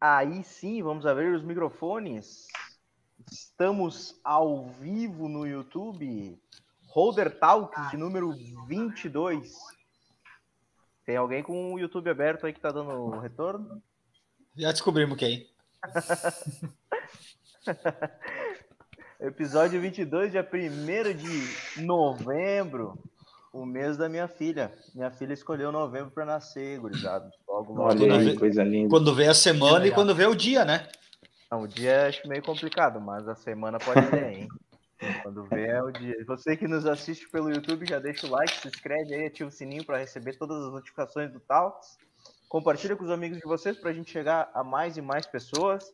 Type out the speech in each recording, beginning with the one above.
Aí sim, vamos abrir os microfones. Estamos ao vivo no YouTube. Holder Talks de número 22. Tem alguém com o YouTube aberto aí que tá dando retorno? Já descobrimos quem. Episódio 22, dia 1 de novembro, o mês da minha filha. Minha filha escolheu novembro para nascer, gurizado. Logo, logo. Olha aí, coisa linda. Quando vê a semana e quando vê o dia, né? Não, o dia acho meio complicado, mas a semana pode ser, hein? Quando vê é o dia. Você que nos assiste pelo YouTube, já deixa o like, se inscreve aí, ativa o sininho para receber todas as notificações do Talks. Compartilha com os amigos de vocês para a gente chegar a mais e mais pessoas.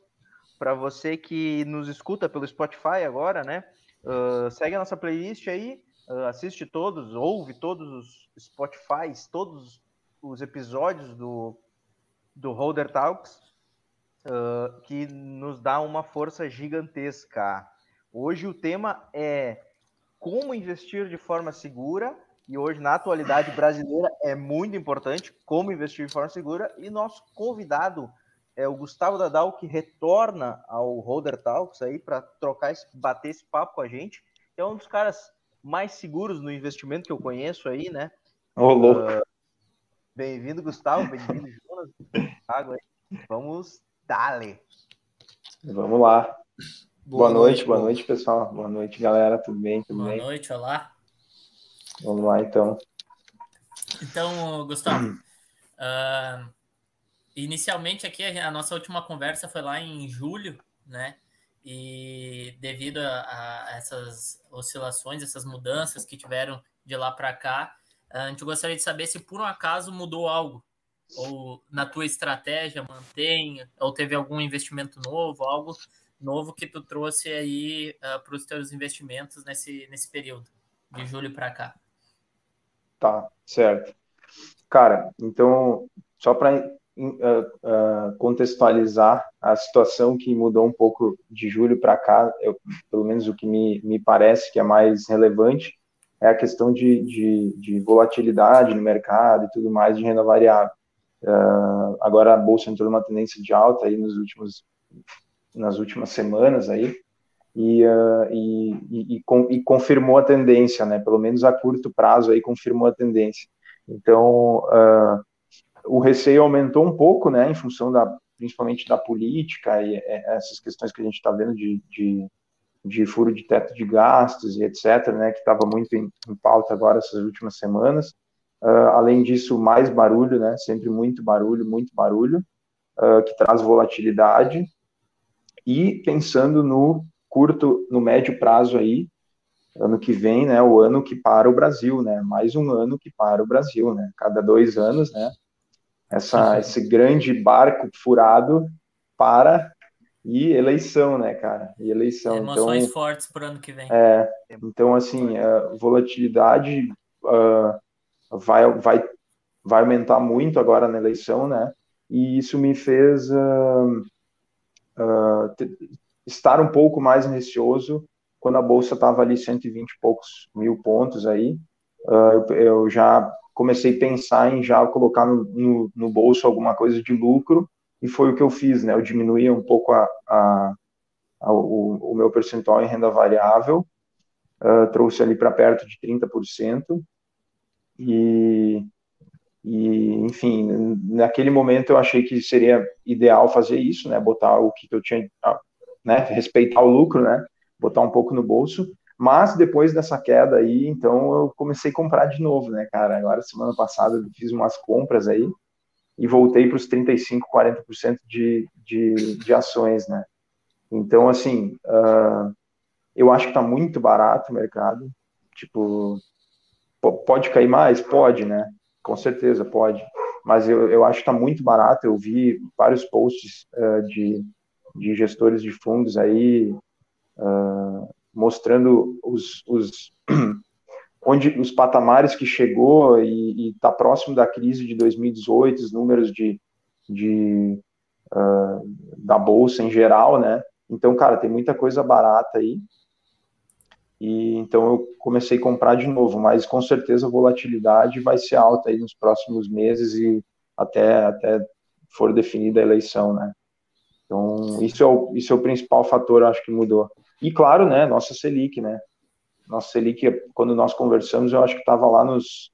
Para você que nos escuta pelo Spotify agora, né? Uh, segue a nossa playlist aí, assiste todos, ouve todos os Spotifys, todos os episódios do, do Holder Talks, uh, que nos dá uma força gigantesca. Hoje o tema é como investir de forma segura, e hoje na atualidade brasileira é muito importante como investir de forma segura, e nosso convidado é o Gustavo Dadal, que retorna ao Holder Talks aí para trocar esse, bater esse papo com a gente. É um dos caras mais seguros no investimento que eu conheço aí, né? Ô, louco. Uh, bem-vindo, Gustavo, bem-vindo, Jonas. Água aí. Vamos dale. Vamos lá. Boa, boa noite, noite, boa noite, pessoal. Boa noite, galera. Tudo bem? Tudo boa bem? noite, olá. Vamos lá, então. Então, Gustavo, uh, inicialmente aqui a nossa última conversa foi lá em julho, né? E devido a, a essas oscilações, essas mudanças que tiveram de lá para cá, a gente gostaria de saber se por um acaso mudou algo ou na tua estratégia mantém ou teve algum investimento novo, algo novo que tu trouxe aí uh, ah, para os teus investimentos nesse, nesse período, de julho para cá. Tá, certo. Cara, então, só para contextualizar a situação que mudou um pouco de julho para cá, eu, pelo menos o que me, me parece que é mais relevante, é a questão de, de, de volatilidade no mercado e tudo mais de renda variável. Uh, agora a bolsa entrou numa tendência de alta aí nos últimos nas últimas semanas aí, e, uh, e, e, e, com, e, confirmou a tendência, né? Pelo menos a curto prazo aí confirmou a tendência. Então, uh, o receio aumentou um pouco, né? Em função da, principalmente da política e essas questões que a gente está vendo de, de, de, furo de teto de gastos e etc, né? Que estava muito em, em, pauta agora essas últimas semanas. Uh, além disso, mais barulho, né? Sempre muito barulho, muito barulho, que traz volatilidade e pensando no curto, no médio prazo aí, ano que vem, né, o ano que para o Brasil, né, mais um ano que para o Brasil, né, cada dois anos, né, essa, esse grande barco furado para e eleição, né, cara, e eleição. Emoções então, fortes para o ano que vem. É, então, assim, a volatilidade uh, vai, vai, vai aumentar muito agora na eleição, né, e isso me fez... Uh, uh, estar um pouco mais receoso quando a bolsa estava ali 120 e poucos mil pontos aí. Eu, eu, já comecei a pensar em já colocar no, no, no, bolso alguma coisa de lucro e foi o que eu fiz, né? Eu diminuí um pouco a, a, a o, o, meu percentual em renda variável, uh, trouxe ali para perto de 30%. E, e, enfim, naquele momento eu achei que seria ideal fazer isso, né? Botar o que eu tinha, né? Respeitar o lucro, né? Botar um pouco no bolso. Mas depois dessa queda aí, então eu comecei a comprar de novo, né, cara? Agora, semana passada, eu fiz umas compras aí e voltei para os 35%, 40% de, de, de ações, né? Então, assim, uh, eu acho que está muito barato o mercado. Tipo, pode cair mais? Pode, né? Com certeza, pode. Mas eu, eu acho que está muito barato. Eu vi vários posts uh, de, de gestores de fundos aí uh, mostrando os, os onde os patamares que chegou e está próximo da crise de 2018, os números de, de uh, da bolsa em geral, né? Então, cara, tem muita coisa barata aí. E então eu comecei a comprar de novo, mas com certeza a volatilidade vai ser alta aí nos próximos meses e até até for definida a eleição, né? Então, isso é o, isso é o principal fator, acho que mudou. E claro, né, nossa Selic, né? Nossa Selic, quando nós conversamos, eu acho que estava lá nos,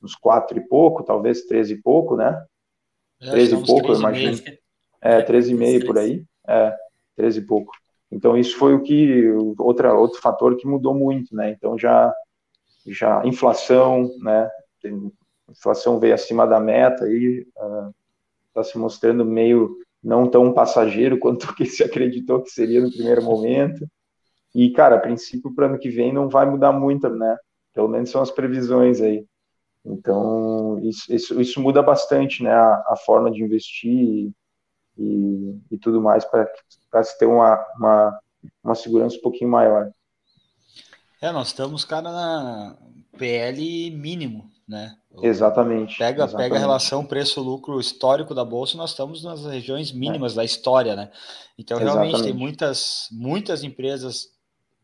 nos quatro e pouco, talvez 13 e pouco, né? É, 13 e pouco, eu imagino. É, 13,5 por aí. É, 13 e pouco. Então, isso foi o que, outra, outro fator que mudou muito, né? Então, já, já inflação, né? Inflação veio acima da meta e está uh, se mostrando meio não tão passageiro quanto que se acreditou que seria no primeiro momento. E, cara, a princípio, para o ano que vem não vai mudar muito, né? Pelo menos são as previsões aí. Então, isso, isso, isso muda bastante, né? A, a forma de investir e, e tudo mais para se ter uma, uma, uma segurança um pouquinho maior. É, nós estamos, cara, na PL mínimo, né? Exatamente. Pega, exatamente. pega a relação preço-lucro histórico da Bolsa, nós estamos nas regiões mínimas é. da história, né? Então, realmente, exatamente. tem muitas, muitas empresas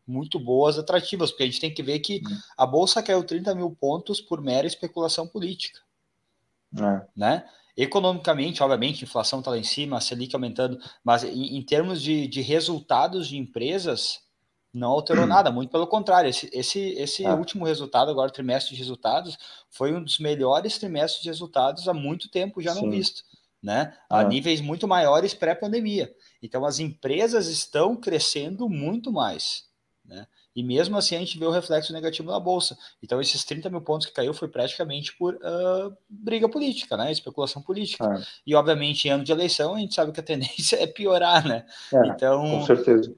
muito boas, atrativas, porque a gente tem que ver que uhum. a Bolsa caiu 30 mil pontos por mera especulação política. É. Né? Economicamente, obviamente, a inflação está lá em cima, a Selic aumentando, mas em, em termos de, de, resultados de empresas, não alterou nada, muito pelo contrário. Esse, esse, esse ah. último resultado, agora, trimestre de resultados, foi um dos melhores trimestres de resultados há muito tempo já Sim. não visto, né? A ah. níveis muito maiores pré-pandemia. Então, as empresas estão crescendo muito mais, né? E mesmo assim a gente vê o reflexo negativo na bolsa. Então, esses 30 mil pontos que caiu foi praticamente por uh, briga política, né? Especulação política. É. E, obviamente, em ano de eleição, a gente sabe que a tendência é piorar, né? É, então, com certeza.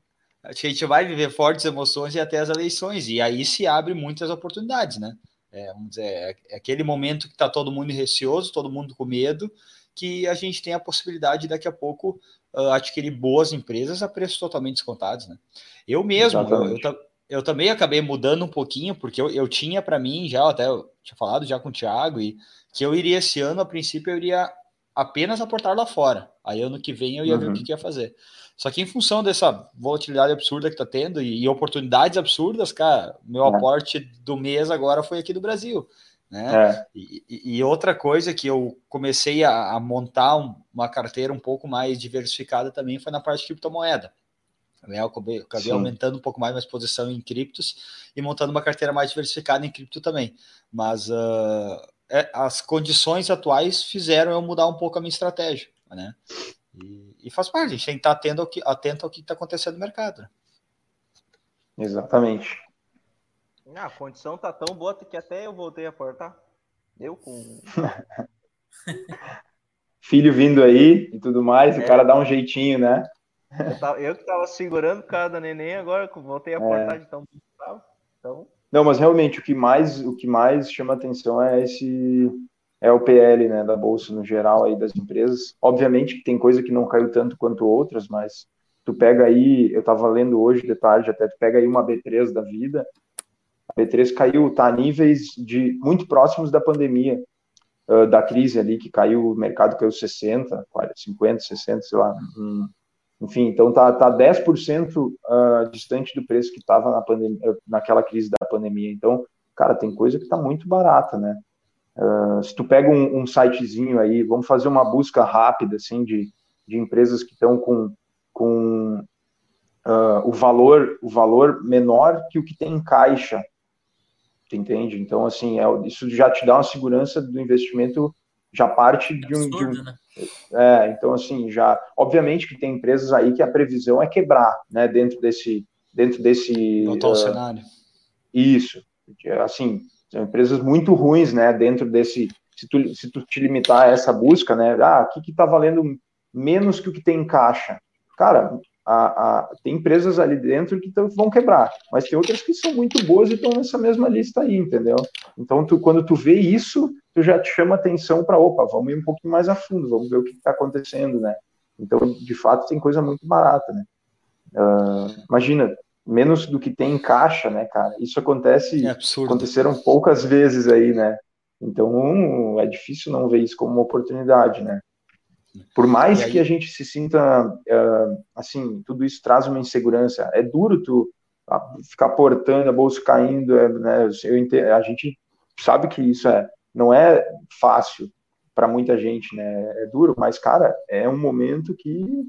Acho que a gente vai viver fortes emoções e até as eleições. E aí se abre muitas oportunidades, né? É, vamos dizer, é, é aquele momento que está todo mundo receoso, todo mundo com medo, que a gente tem a possibilidade daqui a pouco uh, adquirir boas empresas a preços totalmente descontados, né? Eu mesmo, eu, eu, eu também acabei mudando um pouquinho, porque eu, eu tinha para mim, já até eu tinha falado já com o Thiago, e que eu iria esse ano, a princípio, eu iria apenas aportar lá fora. Aí ano que vem eu ia uhum. ver o que, que, ia fazer. Só que em função dessa volatilidade absurda que tá tendo e, e oportunidades absurdas, cara, meu é. aporte do mês agora foi aqui do Brasil. Né? É. E, e, outra coisa que eu comecei a, a montar um, uma carteira um pouco mais diversificada também foi na parte de criptomoeda. Né? Eu acabei, acabei aumentando um pouco mais minha exposição em criptos e montando uma carteira mais diversificada em cripto também. Mas uh, é, as condições atuais fizeram eu mudar um pouco a minha estratégia. Né? E, e faz parte, a gente tem que estar atento ao que atento ao que está acontecendo no mercado. Né? Exatamente. Ah, a condição tá tão boa que até eu voltei a portar. Eu com. Filho vindo aí e tudo mais, é. o cara dá um jeitinho, né? Eu, tava, eu que tava segurando o cara da neném, agora voltei a portar é. de tão então. Não, mas realmente o que mais o que mais chama atenção é esse é o PL, né, da bolsa no geral aí das empresas. Obviamente que tem coisa que não caiu tanto quanto outras, mas tu pega aí, eu tava lendo hoje de tarde até, tu pega aí uma B3 da vida, a B3 caiu, tá a níveis de muito próximos da pandemia, uh, da crise ali, que caiu, o mercado caiu 60, 40, 50, 60, sei lá, um, enfim, então tá, tá 10% uh, distante do preço que estava na pandemia, naquela crise da pandemia. Então, cara, tem coisa que está muito barata, né? Uh, se tu pega um, um, sitezinho aí, vamos fazer uma busca rápida, assim, de, de empresas que estão com, com uh, o valor o valor menor que o que tem em caixa, entende? Então, assim, é, isso já te dá uma segurança do investimento, já parte de um, absurdo, de um, né? É, então assim, já, obviamente que tem empresas aí que a previsão é quebrar, né, dentro desse, dentro desse uh, cenário. Isso, assim, são empresas muito ruins, né, dentro desse, se tu, se tu te limitar a essa busca, né, ah, o que que tá valendo menos que o que tem em caixa? Cara, a, a, tem empresas ali dentro que tão, vão quebrar, mas tem outras que são muito boas e estão nessa mesma lista aí, entendeu? Então, tu, quando tu vê isso, tu já te chama atenção para, opa, vamos ir um pouquinho mais a fundo, vamos ver o que está acontecendo, né? Então, de fato, tem coisa muito barata, né? Uh, imagina, menos do que tem em caixa, né, cara? Isso acontece, é aconteceram poucas vezes aí, né? Então, é difícil não ver isso como uma oportunidade, né? Por mais aí... que a gente se sinta uh, assim, tudo isso traz uma insegurança. É duro tu ah, ficar portando a bolsa caindo, é, né? Eu, a gente sabe que isso é não é fácil para muita gente, né? É duro, mas cara, é um momento que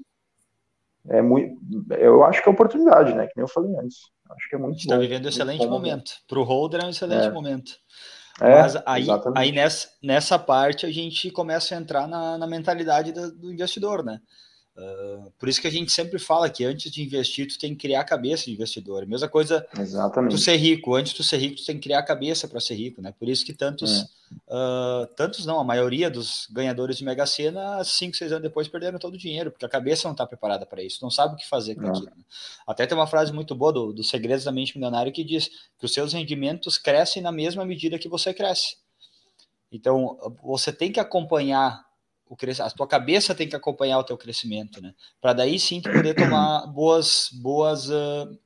é muito, eu acho que é oportunidade, né? Que nem eu falei antes. Acho que é muito. Está vivendo um excelente momento. Para o holder é um excelente é. momento. É, Mas aí, aí nessa, nessa parte a gente começa a entrar na, na mentalidade do, do investidor, né? Uh, por isso que a gente sempre fala que antes de investir, tu tem que criar a cabeça de investidor. Mesma coisa Exatamente. tu ser rico. Antes de tu ser rico, tu tem que criar a cabeça para ser rico, né? Por isso que tantos, é. uh, tantos não, a maioria dos ganhadores de Mega Sena, cinco, seis anos depois, perderam todo o dinheiro, porque a cabeça não está preparada para isso, não sabe o que fazer com é. aquilo. Né? Até tem uma frase muito boa do, do Segredos da Mente Milionária que diz que os seus rendimentos crescem na mesma medida que você cresce. Então, você tem que acompanhar o a tua cabeça tem que acompanhar o teu crescimento, né? Para daí sim tu poder tomar boas boas uh,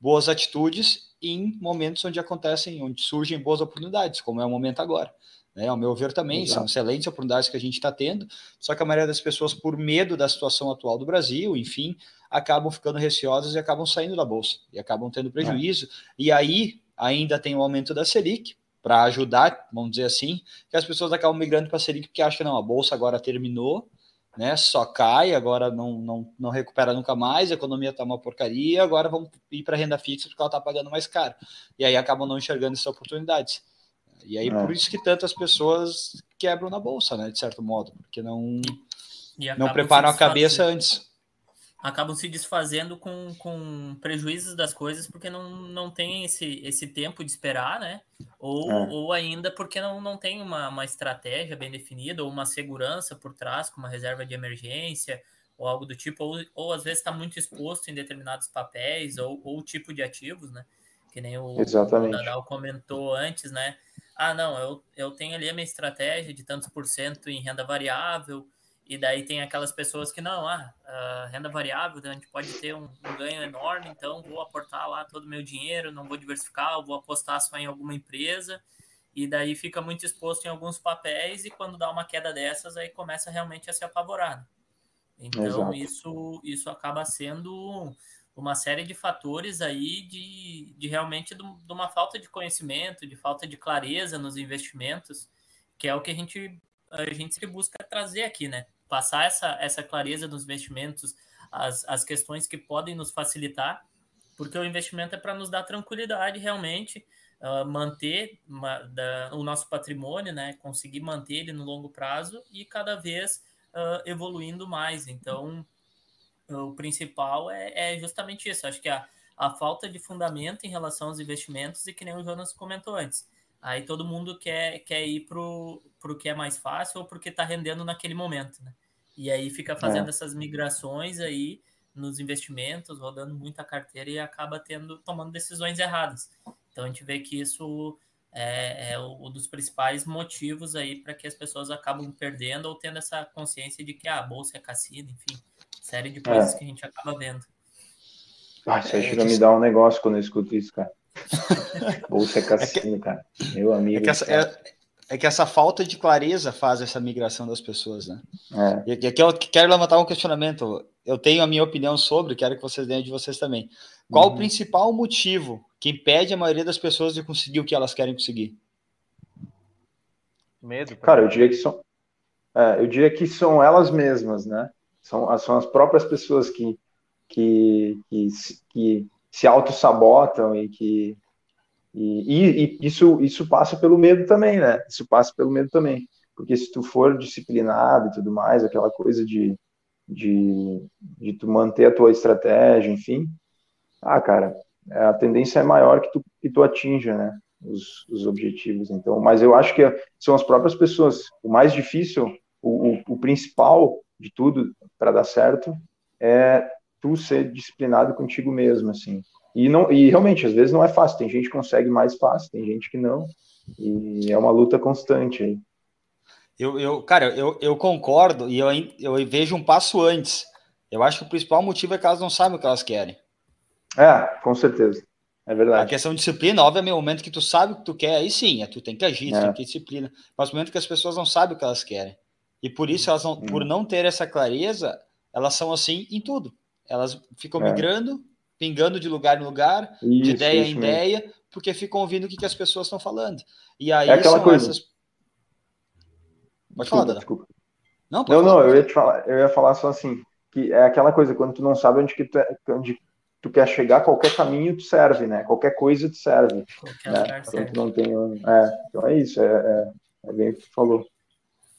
boas atitudes em momentos onde acontecem, onde surgem boas oportunidades, como é o momento agora. Né? Ao meu ver também, Exato. são excelentes oportunidades que a gente está tendo, só que a maioria das pessoas, por medo da situação atual do Brasil, enfim, acabam ficando receosas e acabam saindo da Bolsa, e acabam tendo prejuízo. É. E aí ainda tem o aumento da Selic, para ajudar, vamos dizer assim, que as pessoas acabam migrando para a Selic porque acham que não, a bolsa agora terminou, né? Só cai, agora não, não, não recupera nunca mais, a economia está uma porcaria, agora vamos ir para renda fixa porque ela está pagando mais caro. E aí acabam não enxergando essas oportunidades. E aí é. por isso que tantas pessoas quebram na bolsa, né? De certo modo, porque não, não preparam a cabeça antes acabam se desfazendo com, com prejuízos das coisas porque não, não tem esse, esse tempo de esperar, né? Ou, é. ou ainda porque não, não tem uma, uma estratégia bem definida ou uma segurança por trás, com uma reserva de emergência ou algo do tipo, ou, ou às vezes está muito exposto em determinados papéis ou, ou tipo de ativos, né? Que nem o, Exatamente. o Nadal comentou antes, né? Ah, não, eu, eu tenho ali a minha estratégia de tantos por cento em renda variável, e daí tem aquelas pessoas que não, ah, renda variável, a gente pode ter um, um, ganho enorme, então vou aportar lá todo o meu dinheiro, não vou diversificar, vou apostar só em alguma empresa, e daí fica muito exposto em alguns papéis, e quando dá uma queda dessas, aí começa realmente a se apavorar. Né? Então isso, isso acaba sendo uma série de fatores aí de, de realmente de uma falta de conhecimento, de falta de clareza nos investimentos, que é o que a gente a gente busca trazer aqui, né? Passar essa, essa clareza dos investimentos, as, as questões que podem nos facilitar, porque o investimento é para nos dar tranquilidade realmente, uh, manter uma, da, o nosso patrimônio, né, conseguir manter ele no longo prazo e cada vez uh, evoluindo mais. Então, o principal é, é justamente isso. Acho que a, a falta de fundamento em relação aos investimentos e que nem o Jonas comentou antes. Aí todo mundo quer, quer ir pro, pro que é mais fácil ou porque está rendendo naquele momento, né? E aí fica fazendo é. essas migrações aí nos investimentos, rodando muita carteira e acaba tendo tomando decisões erradas. Então a gente vê que isso é, é um dos principais motivos aí para que as pessoas acabam perdendo ou tendo essa consciência de que ah, a bolsa é cassino, enfim, série de coisas é. que a gente acaba vendo. Ah, isso aí chega a me dar um negócio quando eu escuto isso, cara. Bolsa é cassino, cara. Meu amigo. É que, essa, é, é que essa falta de clareza faz essa migração das pessoas, né? É. E aqui eu quero levantar um questionamento. Eu tenho a minha opinião sobre, quero que vocês deem de vocês também. Qual uhum. o principal motivo que impede a maioria das pessoas de conseguir o que elas querem conseguir? Medo. Cara, eu diria que são, é, eu diria que são elas mesmas, né? São, são as próprias pessoas que, que, que, que se auto-sabotam e que. E, e, isso, isso passa pelo medo também, né? Isso passa pelo medo também. Porque se tu for disciplinado e tudo mais, aquela coisa de, de, de tu manter a tua estratégia, enfim, ah, cara, a tendência é maior que tu, que tu atinja, né? Os, os objetivos. Então, mas eu acho que são as próprias pessoas. O mais difícil, o, o, o principal de tudo para dar certo é tu ser disciplinado contigo mesmo, assim. E, não, e realmente, às vezes não é fácil. Tem gente que consegue mais fácil, tem gente que não. E é uma luta constante aí. Eu, eu, cara, eu, eu concordo e eu, eu vejo um passo antes. Eu acho que o principal motivo é que elas não sabem o que elas querem. É, com certeza. É verdade. A questão de disciplina, obviamente, no momento que tu sabe o que tu quer, aí sim, é, tu tem que agir, é. tem que ter disciplina. Mas no momento que as pessoas não sabem o que elas querem. E por isso, elas não, hum. por não ter essa clareza, elas são assim em tudo. Elas ficam é. migrando, pingando de lugar em lugar, isso, de ideia em ideia, mesmo. porque ficam ouvindo o que, que as pessoas estão falando. E aí é aquela coisa. Essas... Pode desculpa, falar, Dada. Desculpa. Não, não, falar, não eu ia te falar, eu ia falar só assim, que é aquela coisa, quando tu não sabe onde que tu, é, onde tu quer chegar, qualquer caminho te serve, né? Qualquer coisa te serve. Qualquer né? Então, não tem, é, então é isso, é, é, é bem o que tu falou.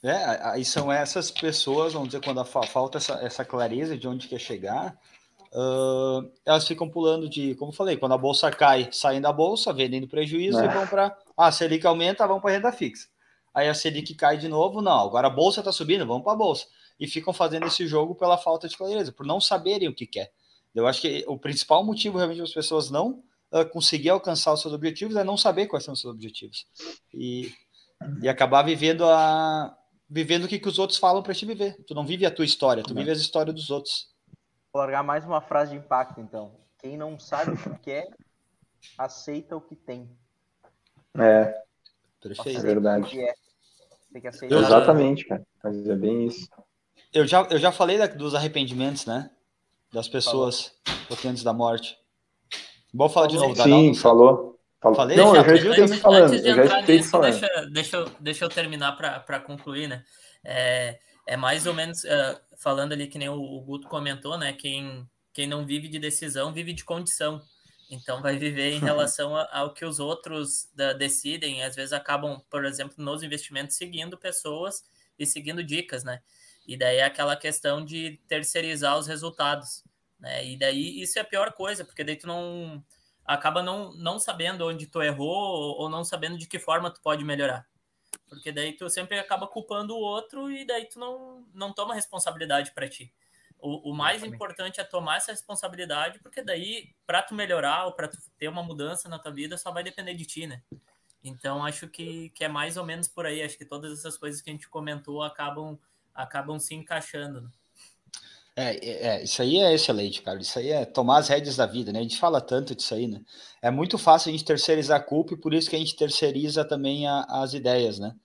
É, aí são essas pessoas, vamos dizer, quando falta essa, essa clareza de onde quer chegar, uh, elas ficam pulando de, como eu falei, quando a bolsa cai, saem da bolsa, vendendo prejuízo é. e vão para. Ah, a Selic aumenta, vão para renda fixa. Aí a Selic cai de novo, não, agora a bolsa está subindo, vamos para a bolsa. E ficam fazendo esse jogo pela falta de clareza, por não saberem o que quer. Eu acho que o principal motivo realmente das pessoas não uh, conseguir alcançar os seus objetivos é não saber quais são os seus objetivos. E, e acabar vivendo a, vivendo o que, que os outros falam para te viver. Tu não vive a tua história, tu vive a história dos outros. Vou largar mais uma frase de impacto, então. Quem não sabe o que quer, aceita o que tem. É. Perfeito. É verdade. É. Tem que aceitar. Exatamente, cara. Mas é bem isso. Eu já, eu já falei da, dos arrependimentos, né? Das pessoas pouquinho antes da morte. Bom falar de novo. Sim, falou. Falei, não, eu já escutei antes, falando. Antes de entrar nisso, falando. Deixa, deixa, eu, deixa eu terminar para concluir, né? É, é mais ou menos uh, falando ali que nem o, o, Guto comentou, né? Quem, quem não vive de decisão vive de condição. Então vai viver em relação ao que os outros da, decidem. Às vezes acabam, por exemplo, nos investimentos seguindo pessoas e seguindo dicas, né? E daí é aquela questão de terceirizar os resultados, né? E daí isso é a pior coisa, porque daí tu não acaba não, não sabendo onde tu errou ou não sabendo de que forma tu pode melhorar. Porque daí tu sempre acaba culpando o outro e daí tu não, não toma responsabilidade para ti. O, o mais importante é tomar essa responsabilidade, porque daí, para tu melhorar ou para tu ter uma mudança na tua vida, só vai depender de ti, né? Então, acho que, que é mais ou menos por aí. Acho que todas essas coisas que a gente comentou acabam, acabam se encaixando. Né? É, é, é, isso aí é excelente, cara. Isso aí é tomar as rédeas da vida, né? A gente fala tanto disso aí, né? É muito fácil a gente terceirizar a culpa e por isso que a gente terceiriza também a, as ideias, né?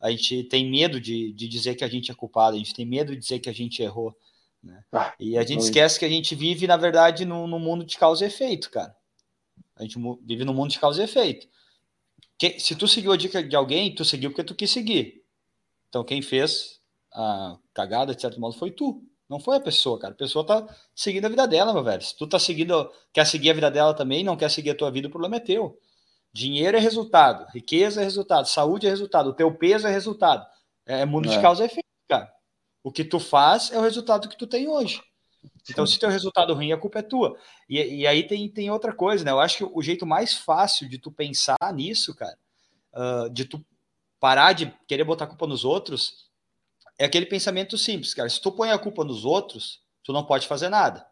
A gente tem medo de, de dizer que a gente é culpado, a gente tem medo de dizer que a gente errou, né? Ah, e a gente esquece que a gente vive, na verdade, no, no mundo de causa e efeito, cara. A gente vive no mundo de causa e efeito. Que, se tu seguiu a dica de alguém, tu seguiu porque tu quis seguir. Então, quem fez a cagada, de certo modo, foi tu. Não foi a pessoa, cara. A pessoa tá seguindo a vida dela, meu velho. Se tu tá seguindo, quer seguir a vida dela também, não quer seguir a tua vida, o problema é teu. Dinheiro é resultado, riqueza é resultado, saúde é resultado, o teu peso é resultado. É mundo é. de causa e efeito, cara. O que tu faz é o resultado que tu tem hoje. Então, Sim. se teu resultado ruim, a culpa é tua. E, e, aí tem, tem outra coisa, né? Eu acho que o jeito mais fácil de tu pensar nisso, cara, uh, de tu parar de querer botar culpa nos outros, é aquele pensamento simples, cara. Se tu põe a culpa nos outros, tu não pode fazer nada.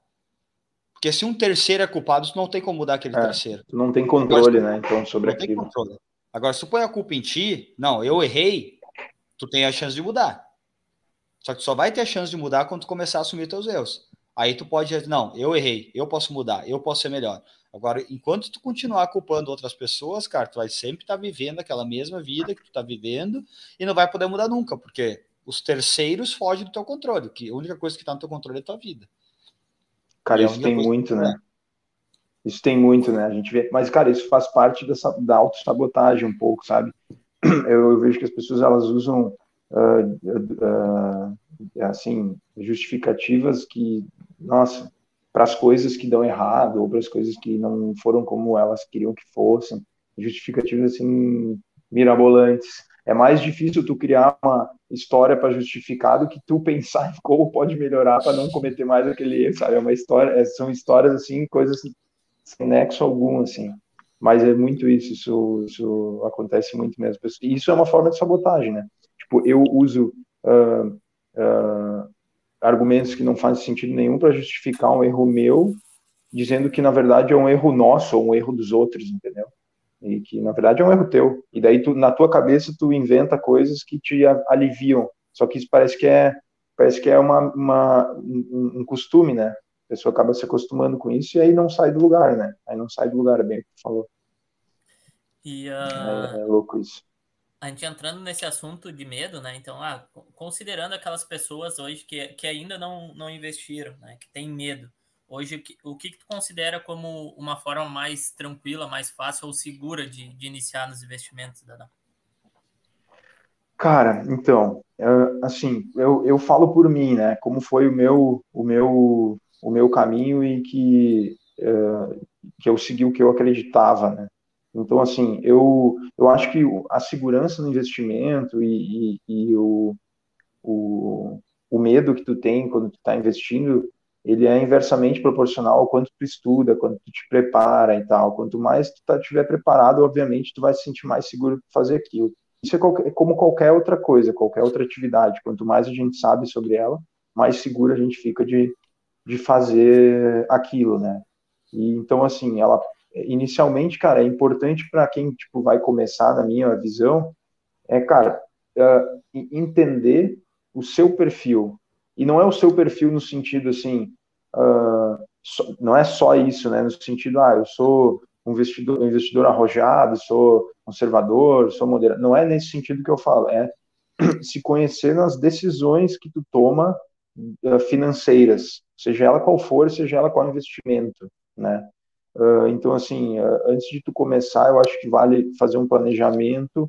Porque se um terceiro é culpado, tu não tem como mudar aquele é, terceiro. Tu não tem controle, Agora, né? Então, sobre aquilo. Agora, se tu põe a culpa em ti, não, eu errei, tu tem a chance de mudar. Só que tu só vai ter a chance de mudar quando tu começar a assumir teus erros. Aí tu pode dizer, não, eu errei, eu posso mudar, eu posso ser melhor. Agora, enquanto tu continuar culpando outras pessoas, cara, tu vai sempre estar tá vivendo aquela mesma vida que tu tá vivendo e não vai poder mudar nunca, porque os terceiros fogem do teu controle, que a única coisa que está no teu controle é a tua vida. Cara, isso tem muito, né? Isso tem muito, né? A gente vê, mas cara, isso faz parte dessa da autossabotagem um pouco, sabe? Eu, eu vejo que as pessoas elas usam uh, uh, assim justificativas que, nossa, para as coisas que dão errado ou para as coisas que não foram como elas queriam que fossem, justificativas assim mirabolantes é mais difícil tu criar uma história para justificar do que tu pensar em como pode melhorar para não cometer mais aquele erro, sabe? É uma história, é, são histórias assim, coisas sem nexo algum, assim. Mas é muito isso, isso, isso acontece muito mesmo. E isso é uma forma de sabotagem, né? Tipo, eu uso uh, uh, argumentos que não fazem sentido nenhum para justificar um erro meu, dizendo que na verdade é um erro nosso ou um erro dos outros, entendeu? E que na verdade é um erro teu. E daí tu, na tua cabeça tu inventa coisas que te aliviam. Só que isso parece que é parece que é uma, uma um, um, costume, né? A pessoa acaba se acostumando com isso e aí não sai do lugar, né? Aí não sai do lugar, é bem que tu falou. E, uh... é, é, louco isso. A gente entrando nesse assunto de medo, né? Então, ah, considerando aquelas pessoas hoje que, que ainda não, não investiram, né? Que tem medo Hoje, o que, o que tu considera como uma forma mais tranquila, mais fácil ou segura de, de iniciar nos investimentos, Dada? Cara, então, assim, eu, eu falo por mim, né? Como foi o meu, o meu, o meu caminho e que, uh, que eu segui o que eu acreditava, né? Então, assim, eu, eu acho que a segurança no investimento e, e, e o, o, o medo que tu tem quando tu está investindo, ele é inversamente proporcional ao quanto tu estuda, quanto tu te prepara e tal. Quanto mais tu tá, estiver preparado, obviamente, tu vai se sentir mais seguro de fazer aquilo. Isso é, qualquer, é como qualquer outra coisa, qualquer outra atividade. Quanto mais a gente sabe sobre ela, mais seguro a gente fica de, de fazer aquilo, né? E, então, assim, ela inicialmente, cara, é importante para quem tipo vai começar, na minha visão, é, cara, uh, entender o seu perfil. E não é o seu perfil no sentido assim, uh, não é só isso, né? No sentido, ah, eu sou um investidor, investidor arrojado, sou conservador, sou moderado. Não é nesse sentido que eu falo, é se conhecer nas decisões que tu toma uh, financeiras, seja ela qual for, seja ela qual investimento, né? Uh, então, assim, uh, antes de tu começar, eu acho que vale fazer um planejamento,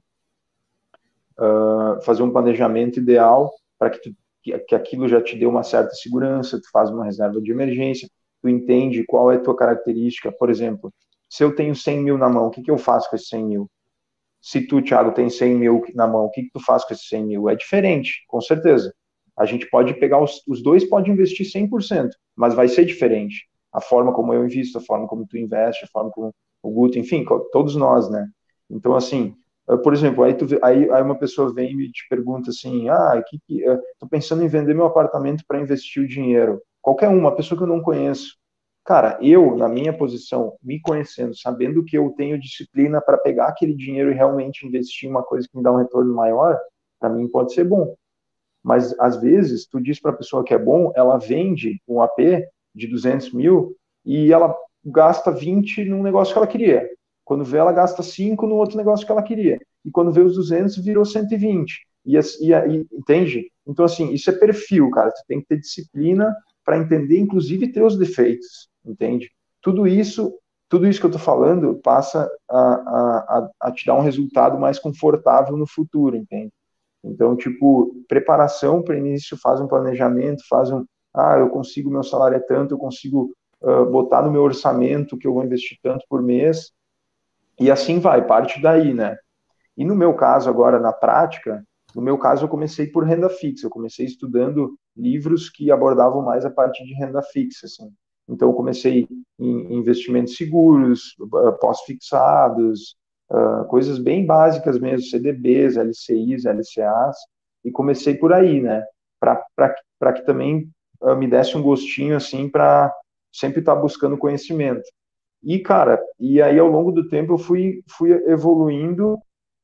fazer um planejamento ideal para que, tu, que, que aquilo já te dê uma certa segurança, tu faz uma reserva de emergência, tu entende qual é a tua característica, por exemplo, se eu tenho 100 mil na mão, o que, que eu faço com esses 100 mil? Se tu, Thiago, tem 100 mil na mão, o que, que tu faz com esses 100 mil? É diferente, com certeza. A gente pode pegar, os, os dois pode investir 100%, mas vai ser diferente. A forma como eu invisto, a forma como tu investe, a forma como o Guto, enfim, todos nós, né? Então, assim, por exemplo, aí, tu, aí, aí, uma pessoa vem e te pergunta assim, ah, que, que, uh, tô pensando em vender meu apartamento para investir o dinheiro. Qualquer uma, pessoa que eu não conheço. Cara, eu, na minha posição, me conhecendo, sabendo que eu tenho disciplina para pegar aquele dinheiro e realmente investir em uma coisa que me dá um retorno maior, para mim pode ser bom. Mas, às vezes, tu diz para a pessoa que é bom, ela vende um AP de 200 mil e ela gasta 20 num negócio que ela queria. Quando vê, ela gasta 5 no outro negócio que ela queria. E quando vê os 200, virou 120. E, e, e, entende? Então, assim, isso é perfil, cara. Tu tem que ter disciplina para entender, inclusive, teus defeitos, entende? Tudo isso, tudo isso que eu tô falando passa a, a, a te dar um resultado mais confortável no futuro, entende? Então, tipo, preparação para início, faz um planejamento, faz um, ah, eu consigo, meu salário é tanto, eu consigo uh, botar no meu orçamento que eu vou investir tanto por mês, e assim vai, parte daí, né? E no meu caso, agora na prática, no meu caso, eu comecei por renda fixa. Eu comecei estudando livros que abordavam mais a parte de renda fixa, assim. Então, eu comecei em investimentos seguros, ah, pós-fixados, uh, coisas bem básicas mesmo, CDBs, LCIs, LCAs, e comecei por aí, né? Para que também uh, me desse um gostinho, assim, para sempre estar tá buscando conhecimento. E, cara, e aí ao longo do tempo eu fui, fui evoluindo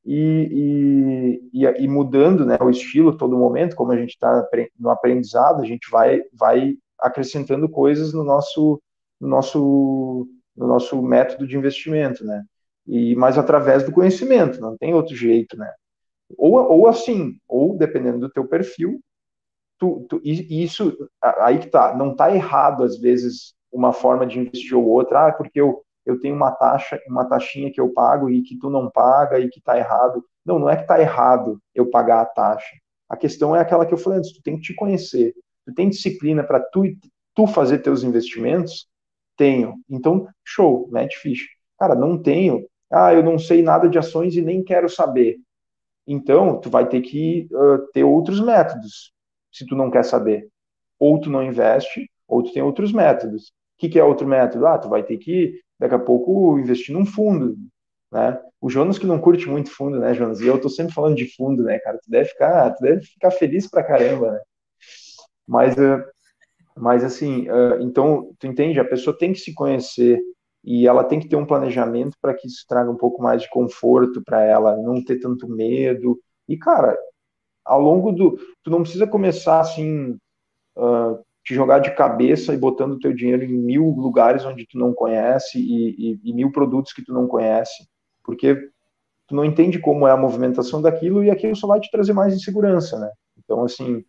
e, e, e, e mudando né, o estilo todo momento, como a gente está no aprendizado, a gente vai, vai acrescentando coisas no nosso, no nosso, no nosso método de investimento, né? E, mas através do conhecimento, não tem outro jeito, né? Ou, ou assim, ou dependendo do teu perfil, tu, tu, e isso, aí que tá, não tá errado às vezes uma forma de investir ou outra, ah, porque eu, eu tenho uma taxa, uma taxinha que eu pago e que tu não paga e que está errado. Não, não é que está errado eu pagar a taxa. A questão é aquela que eu falei antes, tu tem que te conhecer. Tu tem disciplina para tu, tu fazer teus investimentos? Tenho. Então, show, mete ficha. Cara, não tenho. Ah, eu não sei nada de ações e nem quero saber. Então, tu vai ter que uh, ter outros métodos, se tu não quer saber. Ou tu não investe, ou tu tem outros métodos que, que é outro método? Ah, tu vai ter que, daqui a pouco, investir num fundo, né? O Jonas que não curte muito fundo, né, Jonas? E eu tô sempre falando de fundo, né, cara? Tu deve ficar, tu deve ficar feliz pra caramba, né? Mas, uh, mas assim, uh, então, tu entende? A pessoa tem que se conhecer e ela tem que ter um planejamento para que isso traga um pouco mais de conforto para ela, não ter tanto medo. E, cara, ao longo do. Tu não precisa começar assim. Uh, te jogar de cabeça e botando o teu dinheiro em mil lugares onde tu não conhece e, e, e, mil produtos que tu não conhece, porque tu não entende como é a movimentação daquilo e aquilo só vai te trazer mais insegurança, né? Então, assim,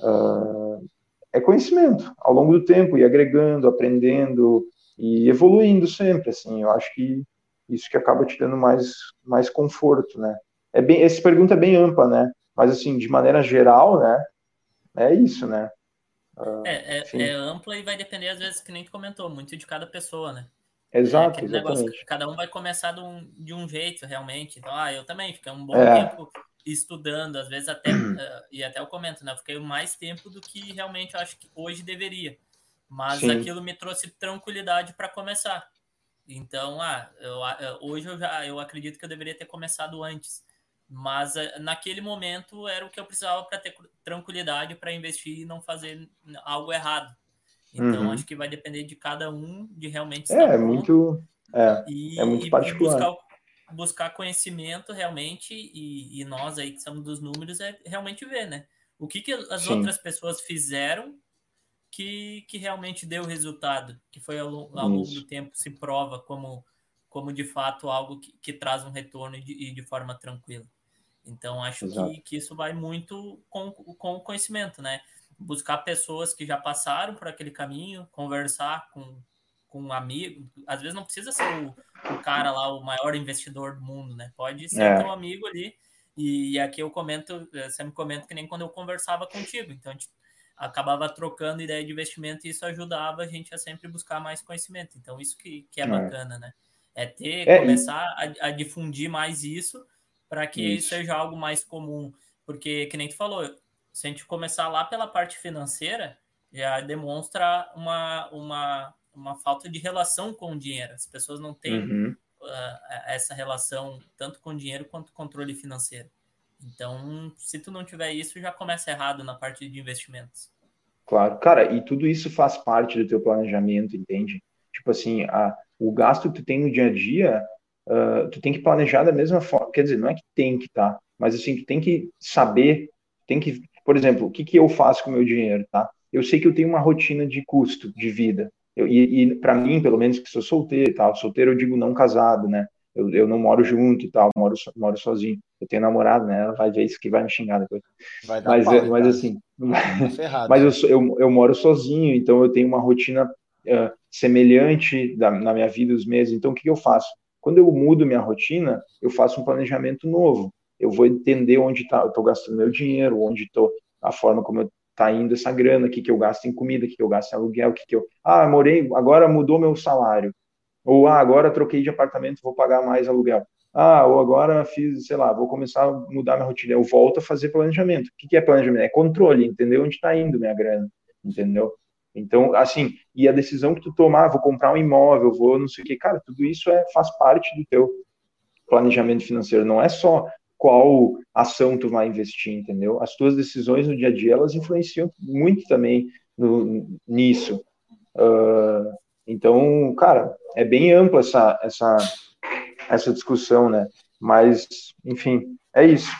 uh, é conhecimento ao longo do tempo, e agregando, aprendendo e evoluindo sempre, assim, eu acho que isso que acaba te dando mais, mais conforto, né? É bem, essa pergunta é bem ampla, né? Mas, assim, de maneira geral, né? É isso, né? Uh, é, é, é, ampla e vai depender, às vezes, que nem tu comentou, muito de cada pessoa, né? Exato, é. Negócio, cada um vai começar de um, de um jeito, realmente. Então, ah, eu também fiquei um bom é. tempo estudando, às vezes até, uh, e até eu comento, né? Eu fiquei mais tempo do que realmente eu acho que hoje deveria. Mas Sim. aquilo me trouxe tranquilidade para começar. Então, ah, eu, hoje eu já eu acredito que eu deveria ter começado antes. Mas eh, naquele momento era o que eu precisava para ter tranquilidade para investir e não fazer algo errado. Então uhum. acho que vai depender de cada um, de realmente É, é muito, é, e, é muito particular. Buscar, buscar conhecimento realmente, e, e, nós aí que somos dos números, é realmente ver, né? O que, que as Sim. outras pessoas fizeram que, que realmente deu resultado, que foi ao, ao longo do tempo se prova como, como de fato algo que, que traz um retorno e de, de forma tranquila. Então, acho que, que isso vai muito com, com o conhecimento, né? Buscar pessoas que já passaram por aquele caminho, conversar com, com um amigo. Às vezes não precisa ser o, o cara lá, o maior investidor do mundo, né? Pode ser é. teu amigo ali. E, e, aqui eu comento, eu sempre comento que nem quando eu conversava contigo. Então, a gente acabava trocando ideia de investimento e isso ajudava a gente a sempre buscar mais conhecimento. Então, isso que, que é, é. bacana, né? É ter, é, começar a, a difundir mais isso para que Isso. seja algo mais comum. Porque, que nem tu falou, se a gente começar lá pela parte financeira, já demonstra uma, uma, uma falta de relação com o dinheiro. As pessoas não têm uhum. uh, essa relação tanto com o dinheiro quanto controle financeiro. Então, se tu não tiver isso, já começa errado na parte de investimentos. Claro, cara, e tudo isso faz parte do teu planejamento, entende? Tipo assim, a, o gasto que tu tem no dia a dia uh, tu tem que planejar da mesma forma. Quer dizer, não é que tem que tá, mas assim, tu tem que saber, tem que, por exemplo, o que, que eu faço com o meu dinheiro, tá? Eu sei que eu tenho uma rotina de custo de vida. Eu, e, e para mim, pelo menos que sou solteiro e tal, solteiro eu digo não casado, né? Eu, eu não moro junto e tal, moro, moro sozinho. Eu tenho namorado, né? Ela vai ver isso que vai me xingar depois. Vai dar mas, pau, mas assim, tá mas eu, eu, eu moro sozinho, então eu tenho uma rotina uh, semelhante da, na minha vida os meses. Então o que, que eu faço? Quando eu mudo minha rotina, eu faço um planejamento novo. Eu vou entender onde tá, eu estou gastando meu dinheiro, onde estou, a forma como está indo essa grana, o que, que eu gasto em comida, o que, que eu gasto em aluguel, o que, que eu. Ah, morei, agora mudou meu salário. Ou ah, agora troquei de apartamento, vou pagar mais aluguel. Ah, ou agora fiz, sei lá, vou começar a mudar minha rotina. Eu volto a fazer planejamento. O que, que é planejamento? É controle, entender onde está indo minha grana, entendeu? Então, assim, e a decisão que tu tomar, vou comprar um imóvel, vou não sei o que, cara, tudo isso é, faz parte do teu planejamento financeiro, não é só qual ação tu vai investir, entendeu? As tuas decisões no dia a dia, elas influenciam muito também no, nisso. Uh, então, cara, é bem ampla essa, essa, essa discussão, né? Mas, enfim, é isso.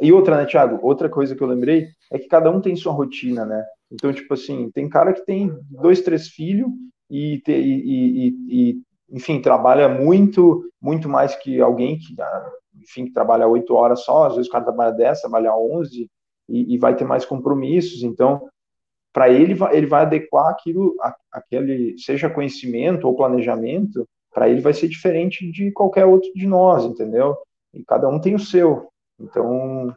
E outra, né, Thiago? Outra coisa que eu lembrei é que cada um tem sua rotina, né? Então, tipo assim, tem cara que tem dois, três filhos e, e, e, e, enfim, trabalha muito, muito mais que alguém que, ah, enfim, que trabalha oito horas só, às vezes o cara trabalha dez, trabalha onze e, e vai ter mais compromissos. Então, para ele, ele vai adequar aquilo, aquele, seja conhecimento ou planejamento, para ele vai ser diferente de qualquer outro de nós, entendeu? E cada um tem o seu. Então,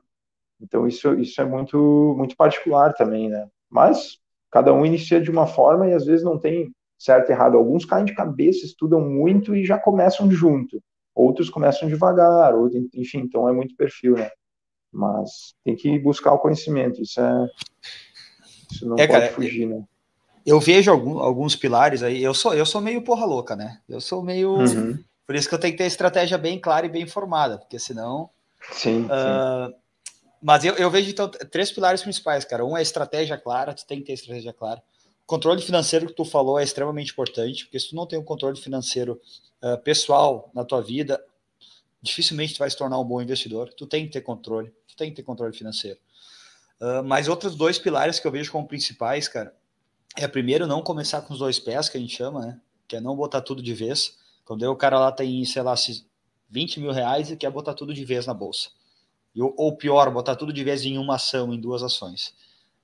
então isso, isso é muito, muito particular também, né? Mas cada um inicia de uma forma e às vezes não tem certo e errado. Alguns caem de cabeça, estudam muito e já começam junto. Outros começam devagar, ou, enfim, então é muito perfil, né? Mas tem que buscar o conhecimento, isso é. Isso não é, pode cara, fugir, né? Eu vejo algum, alguns pilares aí. Eu sou, eu sou meio porra louca, né? Eu sou meio. Uhum. Por isso que eu tenho que ter estratégia bem clara e bem informada, porque senão. Sim. Uh, sim. Mas eu, eu vejo, então, três pilares principais, cara. Um é estratégia clara, tu tem que ter estratégia clara. O controle financeiro que tu falou é extremamente importante, porque se tu não tem um controle financeiro uh, pessoal na tua vida, dificilmente tu vai se tornar um bom investidor. Tu tem que ter controle, tu tem que ter controle financeiro. Uh, mas outros dois pilares que eu vejo como principais, cara, é primeiro não começar com os dois pés, que a gente chama, né? Que é não botar tudo de vez. Quando o cara lá tem, sei lá, 20 mil reais e quer botar tudo de vez na bolsa. Ou pior, botar tudo de vez em uma ação, em duas ações.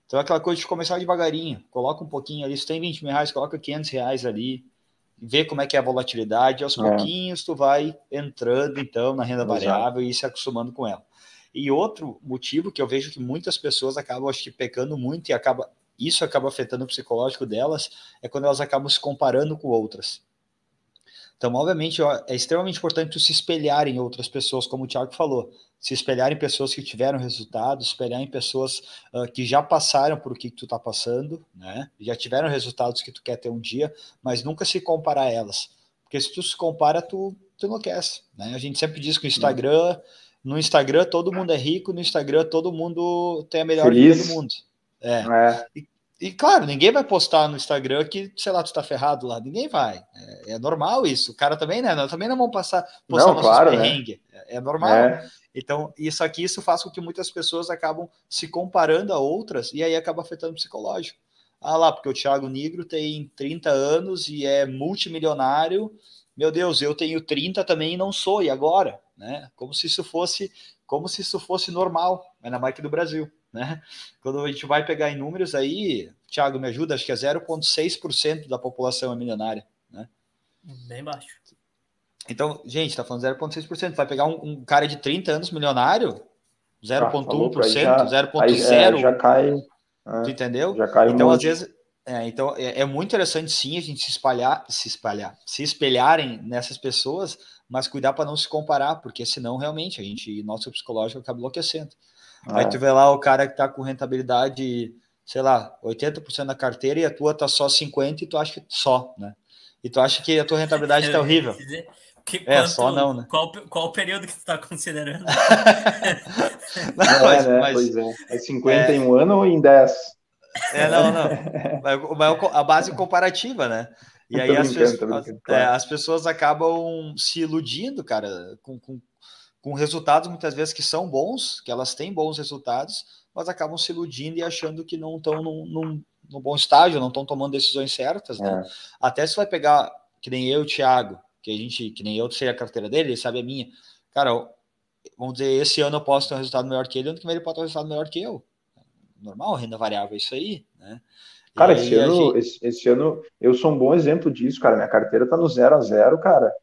Então é aquela coisa de começar devagarinho. Coloca um pouquinho ali, se tem 20 mil reais, coloca 500 reais ali, vê como é que é a volatilidade, aos é. pouquinhos tu vai entrando então na renda variável Exato. e se acostumando com ela. E outro motivo que eu vejo que muitas pessoas acabam, acho que, pecando muito e acaba, isso acaba afetando o psicológico delas, é quando elas acabam se comparando com outras. Então, obviamente, é extremamente importante se espelhar em outras pessoas, como o Thiago falou. Se espelhar em pessoas que tiveram resultados, espelhar em pessoas uh, que já passaram por o que, que tu está passando, né? Já tiveram resultados que tu quer ter um dia, mas nunca se comparar a elas. Porque se tu se compara, tu, tu enlouquece. Né? A gente sempre diz que o Instagram, no Instagram todo mundo é rico, no Instagram todo mundo tem a melhor Feliz. vida do mundo. É. é. E, e, claro, ninguém vai postar no Instagram que, sei lá, tu tá ferrado lá. Ninguém vai. É, é normal isso. O cara também, né? Nós também não vamos passar postar não, claro, né? É, é, normal. É. Então, isso aqui, isso faz com que muitas pessoas acabam se comparando a outras e aí acaba afetando o psicológico. Ah lá, porque o Thiago Negro tem 30 anos e é multimilionário. Meu Deus, eu tenho 30 também e não sou, e agora? Né? Como se isso fosse, como se isso fosse normal, ainda mais que do Brasil né? Quando a gente vai pegar em números aí, Thiago, me ajuda, acho que é 0,6% da população é milionária, né? Bem baixo. Então, gente, tá falando 0,6%. Vai pegar um, um, cara de 30 anos milionário, 0,1%, ah, 0,0%. É, já cai. É, tu entendeu? Já cai então, um às vezes. É, então, é, é, muito interessante sim a gente se espalhar, se espalhar, se espelharem nessas pessoas, mas cuidar para não se comparar, porque senão realmente a gente, nosso psicológico acaba enlouquecendo. Aí é. tu vê lá o cara que tá com rentabilidade, sei lá, 80% da carteira e a tua tá só 50% e tu acha que só, né? E tu acha que a tua rentabilidade tá horrível. Que, é, quanto, só não, né? Qual, qual o período que tu tá considerando? não, não, mas, é, né? mas, pois é. É 50 é... em um ano ou em 10? É, não, não. Mas, a base comparativa, né? E aí as, pessoas, é, as, pessoas acabam se iludindo, cara, com, com, com resultados muitas vezes que são bons, que elas têm bons resultados, mas acabam se iludindo e achando que não estão num, num, num, bom estágio, não estão tomando decisões certas, né? É. Até se vai pegar, que nem eu, Thiago, que a gente, que nem eu sei a carteira dele, ele sabe a minha. Cara, vamos dizer, esse ano eu posso ter um resultado melhor que ele, ano que vem ele pode ter um resultado melhor que eu. Normal, renda variável é isso aí, né? Cara, esse ano, gente... esse, esse, ano eu sou um bom exemplo disso, cara. Minha carteira tá no zero a zero, cara,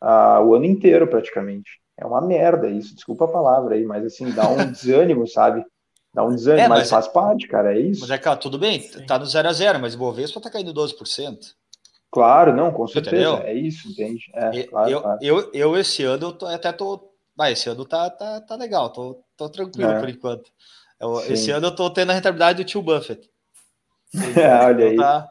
uh, o ano inteiro praticamente é uma merda isso, desculpa a palavra aí, mas assim, dá um desânimo, sabe? Dá um desânimo, é, mas, mas, faz parte, cara, é isso. Mas é, cara, tudo bem, Sim. tá no 0 a 0 mas o Bovespa tá caindo 12%. Claro, não, com certeza, Entendeu? é isso, entende? É, eu, claro, eu, claro. Eu, eu, esse ano, eu tô, até tô, vai, esse ano tá, tá, tá legal, tô, tô tranquilo é. por enquanto. Eu, esse ano eu tô tendo a rentabilidade do tio Buffett. Olha então aí. Tá,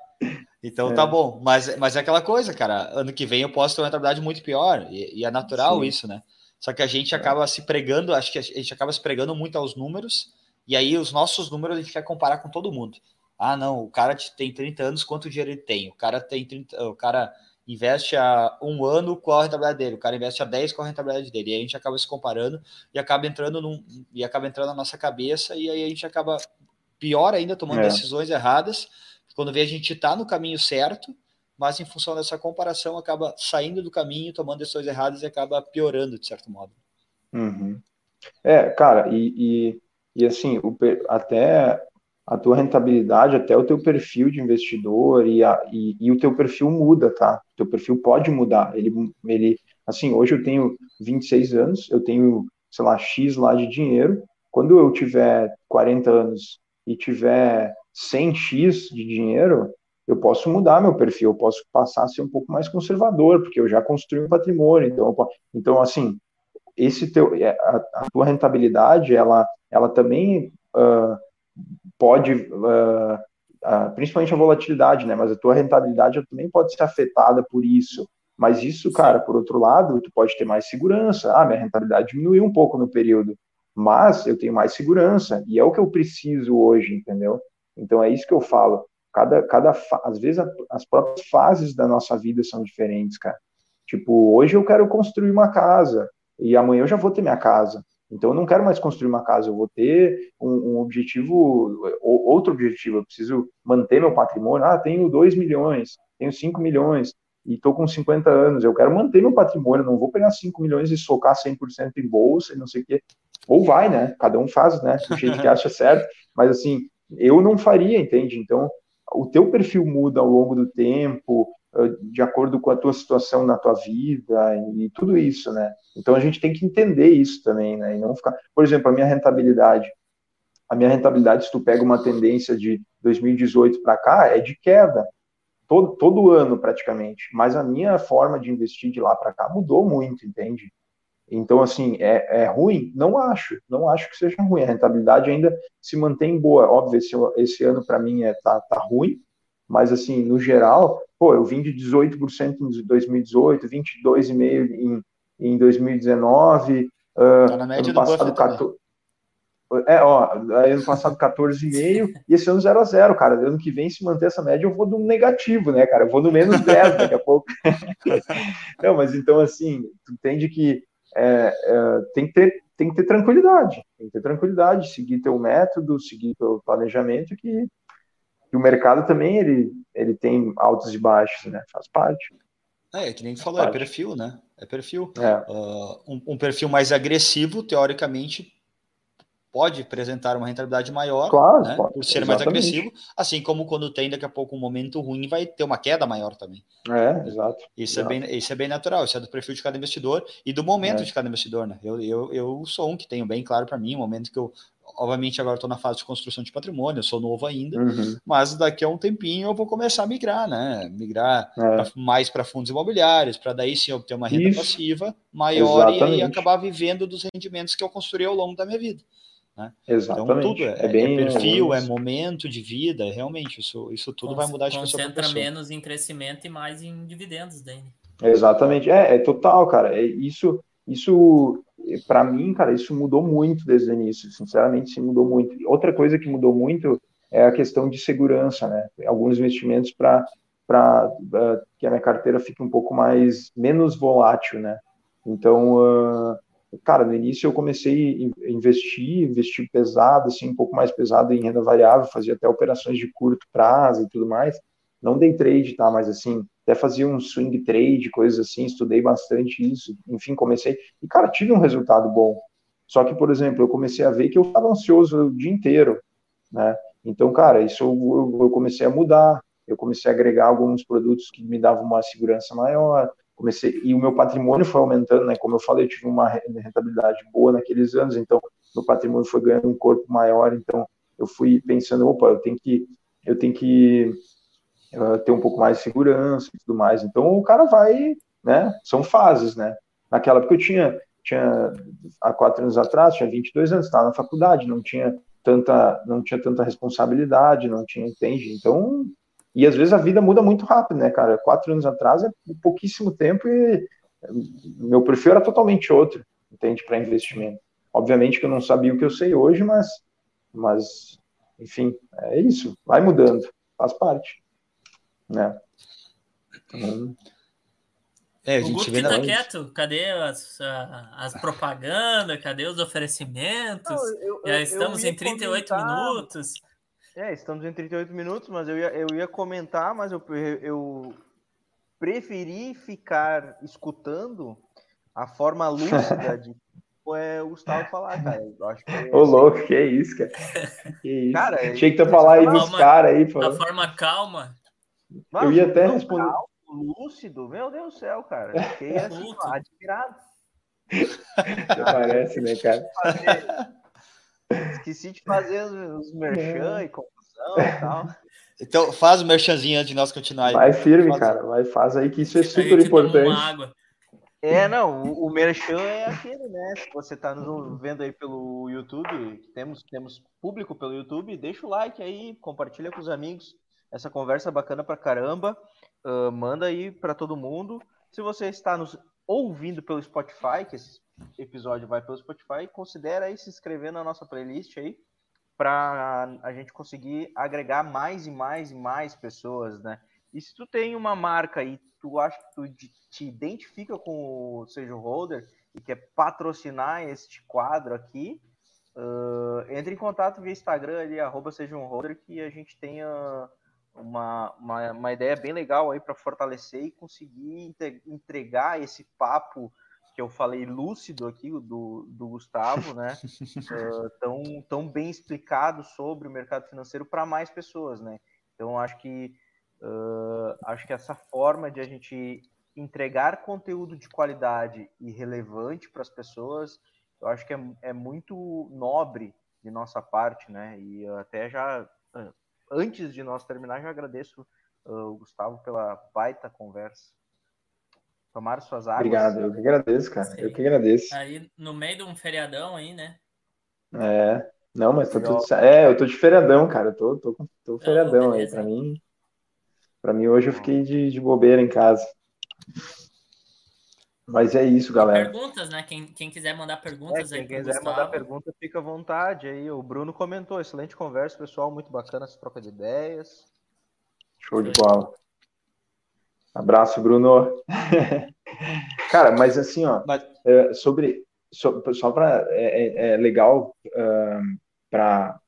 então é. tá bom, mas, mas é aquela coisa, cara, ano que vem eu posso ter uma rentabilidade muito pior, e, e é natural Sim. isso, né? Só que a gente é. acaba se pregando, acho que a gente acaba se pregando muito aos números, e aí os nossos números a gente quer comparar com todo mundo. Ah, não, o cara tem 30 anos, quanto dinheiro ele tem? O cara tem 30, o cara investe há um ano, qual a rentabilidade dele? O cara investe há 10, qual a rentabilidade dele? E aí a gente acaba se comparando e acaba entrando num, e acaba entrando na nossa cabeça, e aí a gente acaba pior ainda tomando é. decisões erradas. Quando vê a gente está no caminho certo, mas em função dessa comparação acaba saindo do caminho, tomando decisões erradas e acaba piorando de certo modo. Uhum. É, cara, e, e, e assim, o, até a tua rentabilidade, até o teu perfil de investidor e, a, e, e, o teu perfil muda, tá? O teu perfil pode mudar. Ele, ele, assim, hoje eu tenho 26 anos, eu tenho, sei lá, X lá de dinheiro. Quando eu tiver 40 anos e tiver 100X de dinheiro, eu posso mudar meu perfil, eu posso passar a ser um pouco mais conservador, porque eu já construí um patrimônio. Então, então assim, esse teu, é, a, a tua rentabilidade, ela, ela também uh, pode, uh, uh, principalmente a volatilidade, né? Mas a tua rentabilidade também pode ser afetada por isso. Mas isso, cara, por outro lado, tu pode ter mais segurança. Ah, minha rentabilidade diminuiu um pouco no período, mas eu tenho mais segurança e é o que eu preciso hoje, entendeu? Então é isso que eu falo cada, cada às vezes a, as próprias fases da nossa vida são diferentes, cara. Tipo, hoje eu quero construir uma casa e amanhã eu já vou ter minha casa. Então eu não quero mais construir uma casa, eu vou ter um, um objetivo, outro objetivo. Eu preciso manter meu patrimônio. Ah, tenho 2 milhões, tenho 5 milhões e estou com 50 anos. Eu quero manter meu patrimônio, não vou pegar 5 milhões e socar 100% em bolsa e não sei o quê. Ou vai, né? Cada um faz, né? Do jeito que acha certo. Mas assim, eu não faria, entende? Então, o teu perfil muda ao longo do tempo, de acordo com a tua situação na tua vida e, e, tudo isso, né? Então a gente tem que entender isso também, né? E não ficar, por exemplo, a minha rentabilidade, a minha rentabilidade, se tu pega uma tendência de 2018 para cá, é de queda, todo, todo ano praticamente. Mas a minha forma de investir de lá para cá mudou muito, entende? Então, assim, é, é, ruim? Não acho, não acho que seja ruim. A rentabilidade ainda se mantém boa. Óbvio, esse, esse ano para mim é, tá, tá ruim, mas, assim, no geral, pô, eu vim de 18% em 2018, 22,5% em, em 2019, uh, tá na média ano passado, 14, é, ó, ano passado 14,5 e esse ano 0 a 0 cara. Ano que vem, se manter essa média, eu vou no negativo, né, cara? Eu vou no menos 10 daqui a pouco. Não, mas então, assim, tu entende que é, é, tem, que ter, tem que ter tranquilidade. Tem que ter tranquilidade, seguir teu método, seguir teu planejamento, que, que o mercado também ele, ele tem altos e baixos, né? Faz parte. É, que nem falou, é perfil, né? É perfil. É. Uh, um, um perfil mais agressivo, teoricamente, pode apresentar uma rentabilidade maior, claro, né, por ser exatamente. mais agressivo, assim como quando tem daqui a pouco um momento ruim, vai ter uma queda maior também. É, exato. Isso, exato. É, bem, isso é bem natural, isso é do perfil de cada investidor e do momento é. de cada investidor, né? Eu, eu, eu sou um que tenho bem claro para mim, o momento que eu, obviamente agora estou na fase de construção de patrimônio, eu sou novo ainda, uhum. mas daqui a um tempinho eu vou começar a migrar, né? Migrar é. pra, mais para fundos imobiliários, para daí sim obter uma renda Isso. passiva maior Exatamente. e aí acabar vivendo dos rendimentos que eu construí ao longo da minha vida. Né? Exatamente. Então, tudo é, é, bem, é perfil, é, é momento de vida, realmente, isso, isso tudo vai mudar de pessoa para pessoa. menos em crescimento e mais em dividendos, daí. Né? Exatamente, é, é total, cara. É, isso, isso para mim, cara, isso mudou muito desde o início, sinceramente, sim, mudou muito. Outra coisa que mudou muito é a questão de segurança, né? Alguns investimentos para para uh, que a minha carteira fique um pouco mais menos volátil, né? Então, uh, cara, no início eu comecei a investir, investir pesado, assim, um pouco mais pesado em renda variável, fazia até operações de curto prazo e tudo mais. Não dei trade, tá? Mas assim, até fazia um swing trade, coisas assim, estudei bastante isso, enfim, comecei. E, cara, tive um resultado bom. Só que, por exemplo, eu comecei a ver que eu estava ansioso o dia inteiro, né? Então, cara, isso eu, eu comecei a mudar, eu comecei a agregar alguns produtos que me davam uma segurança maior, comecei e o meu patrimônio foi aumentando, né? Como eu falei, eu tive uma rentabilidade boa naqueles anos, então meu patrimônio foi ganhando um corpo maior, então eu fui pensando, opa, eu tenho que eu tenho que uh, ter um pouco mais de segurança e tudo mais. Então o cara vai, né? São fases, né? Naquela época eu tinha tinha há quatro anos atrás, tinha 22 anos, estava na faculdade, não tinha tanta não tinha tanta responsabilidade, não tinha entende. Então e às vezes a vida muda muito rápido, né, cara? Quatro anos atrás é pouquíssimo tempo e meu perfil era totalmente outro, entende, para investimento. Obviamente que eu não sabia o que eu sei hoje, mas, mas enfim, é isso. Vai mudando, faz parte, né? Então, é, a gente o Guto vê tá quieto, cadê as, as propagandas, cadê os oferecimentos? Não, eu, Já estamos em 38 comentar... minutos. É, estamos em 38 minutos, mas eu ia, eu ia comentar, mas eu, eu preferi ficar escutando a forma lúcida de é, o Gustavo falar, cara. Eu acho que é Ô, louco, que é isso, cara. Que isso. Cara, Achei que tu falar aí dos caras aí, pô. A forma calma. eu ia até responder. Calmo, lúcido, meu Deus do céu, cara. Fiquei assim, admirado. Parece, né, cara? Esqueci de fazer os, os merchan e confusão e tal. Então, faz o merchanzinho antes de nós continuar. Vai firme, faz... cara. Vai, faz aí que isso é super importante. É, não, o, o merchan é aquele, né? Se você tá nos vendo aí pelo YouTube, temos, temos público pelo YouTube, deixa o like aí, compartilha com os amigos. Essa conversa é bacana pra caramba. Uh, manda aí para todo mundo. Se você está nos ouvindo pelo Spotify, que esse episódio vai pelo Spotify, considera aí se inscrever na nossa playlist aí para a gente conseguir agregar mais e mais e mais pessoas, né? E se tu tem uma marca e tu acha que tu te identifica com o Seja Holder e quer patrocinar este quadro aqui, uh, entre em contato via Instagram ali, arroba Holder, que a gente tenha uma, uma, uma ideia bem legal aí para fortalecer e conseguir entregar esse papo que eu falei lúcido aqui, do, do Gustavo, né? uh, tão, tão bem explicado sobre o mercado financeiro para mais pessoas, né? Então, acho que Uh, acho que essa forma de a gente entregar conteúdo de qualidade e relevante para as pessoas, eu acho que é, é, muito nobre de nossa parte, né? E até já, antes de nós terminar, já agradeço uh, o Gustavo pela baita conversa. Tomar suas águas. Obrigado, eu que agradeço, cara. Sim. Eu que agradeço. Aí, no meio de um feriadão aí, né? É, não, mas tá tudo certo. É, eu tô de feriadão, cara. Eu tô, tô, tô feriadão aí. Pra mim, pra mim, hoje eu fiquei de, de bobeira em casa. Mas é isso, galera. Perguntas, né? Quem, quem quiser mandar perguntas é, quem aí. Quem quiser mandar perguntas, fica à vontade. Aí o Bruno comentou, excelente conversa, pessoal, muito bacana essa troca de ideias. Show de bola. Abraço, Bruno. Cara, mas assim, ó, mas... É, sobre só, só para é, é, é, legal uh, para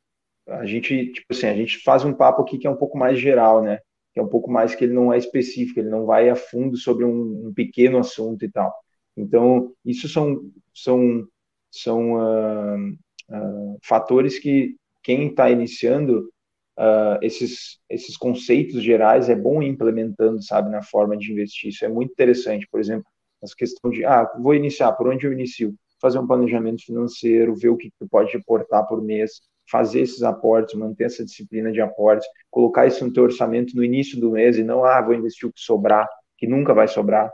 a gente, tipo assim, a gente faz um papo aqui que é um pouco mais geral, né? Que é um pouco mais que ele não é específico, ele não vai a fundo sobre um, um pequeno assunto e tal. Então, isso são, são, são uh, uh, fatores que quem está iniciando uh, esses, esses conceitos gerais é bom implementando, sabe, na forma de investir. Isso é muito interessante. Por exemplo, essa questão de, ah, vou iniciar, por onde eu inicio? Fazer um planejamento financeiro, ver o que tu pode aportar por mês, fazer esses aportes, manter essa disciplina de aportes, colocar isso no teu orçamento no início do mês e não, ah, vou investir o que sobrar, que nunca vai sobrar.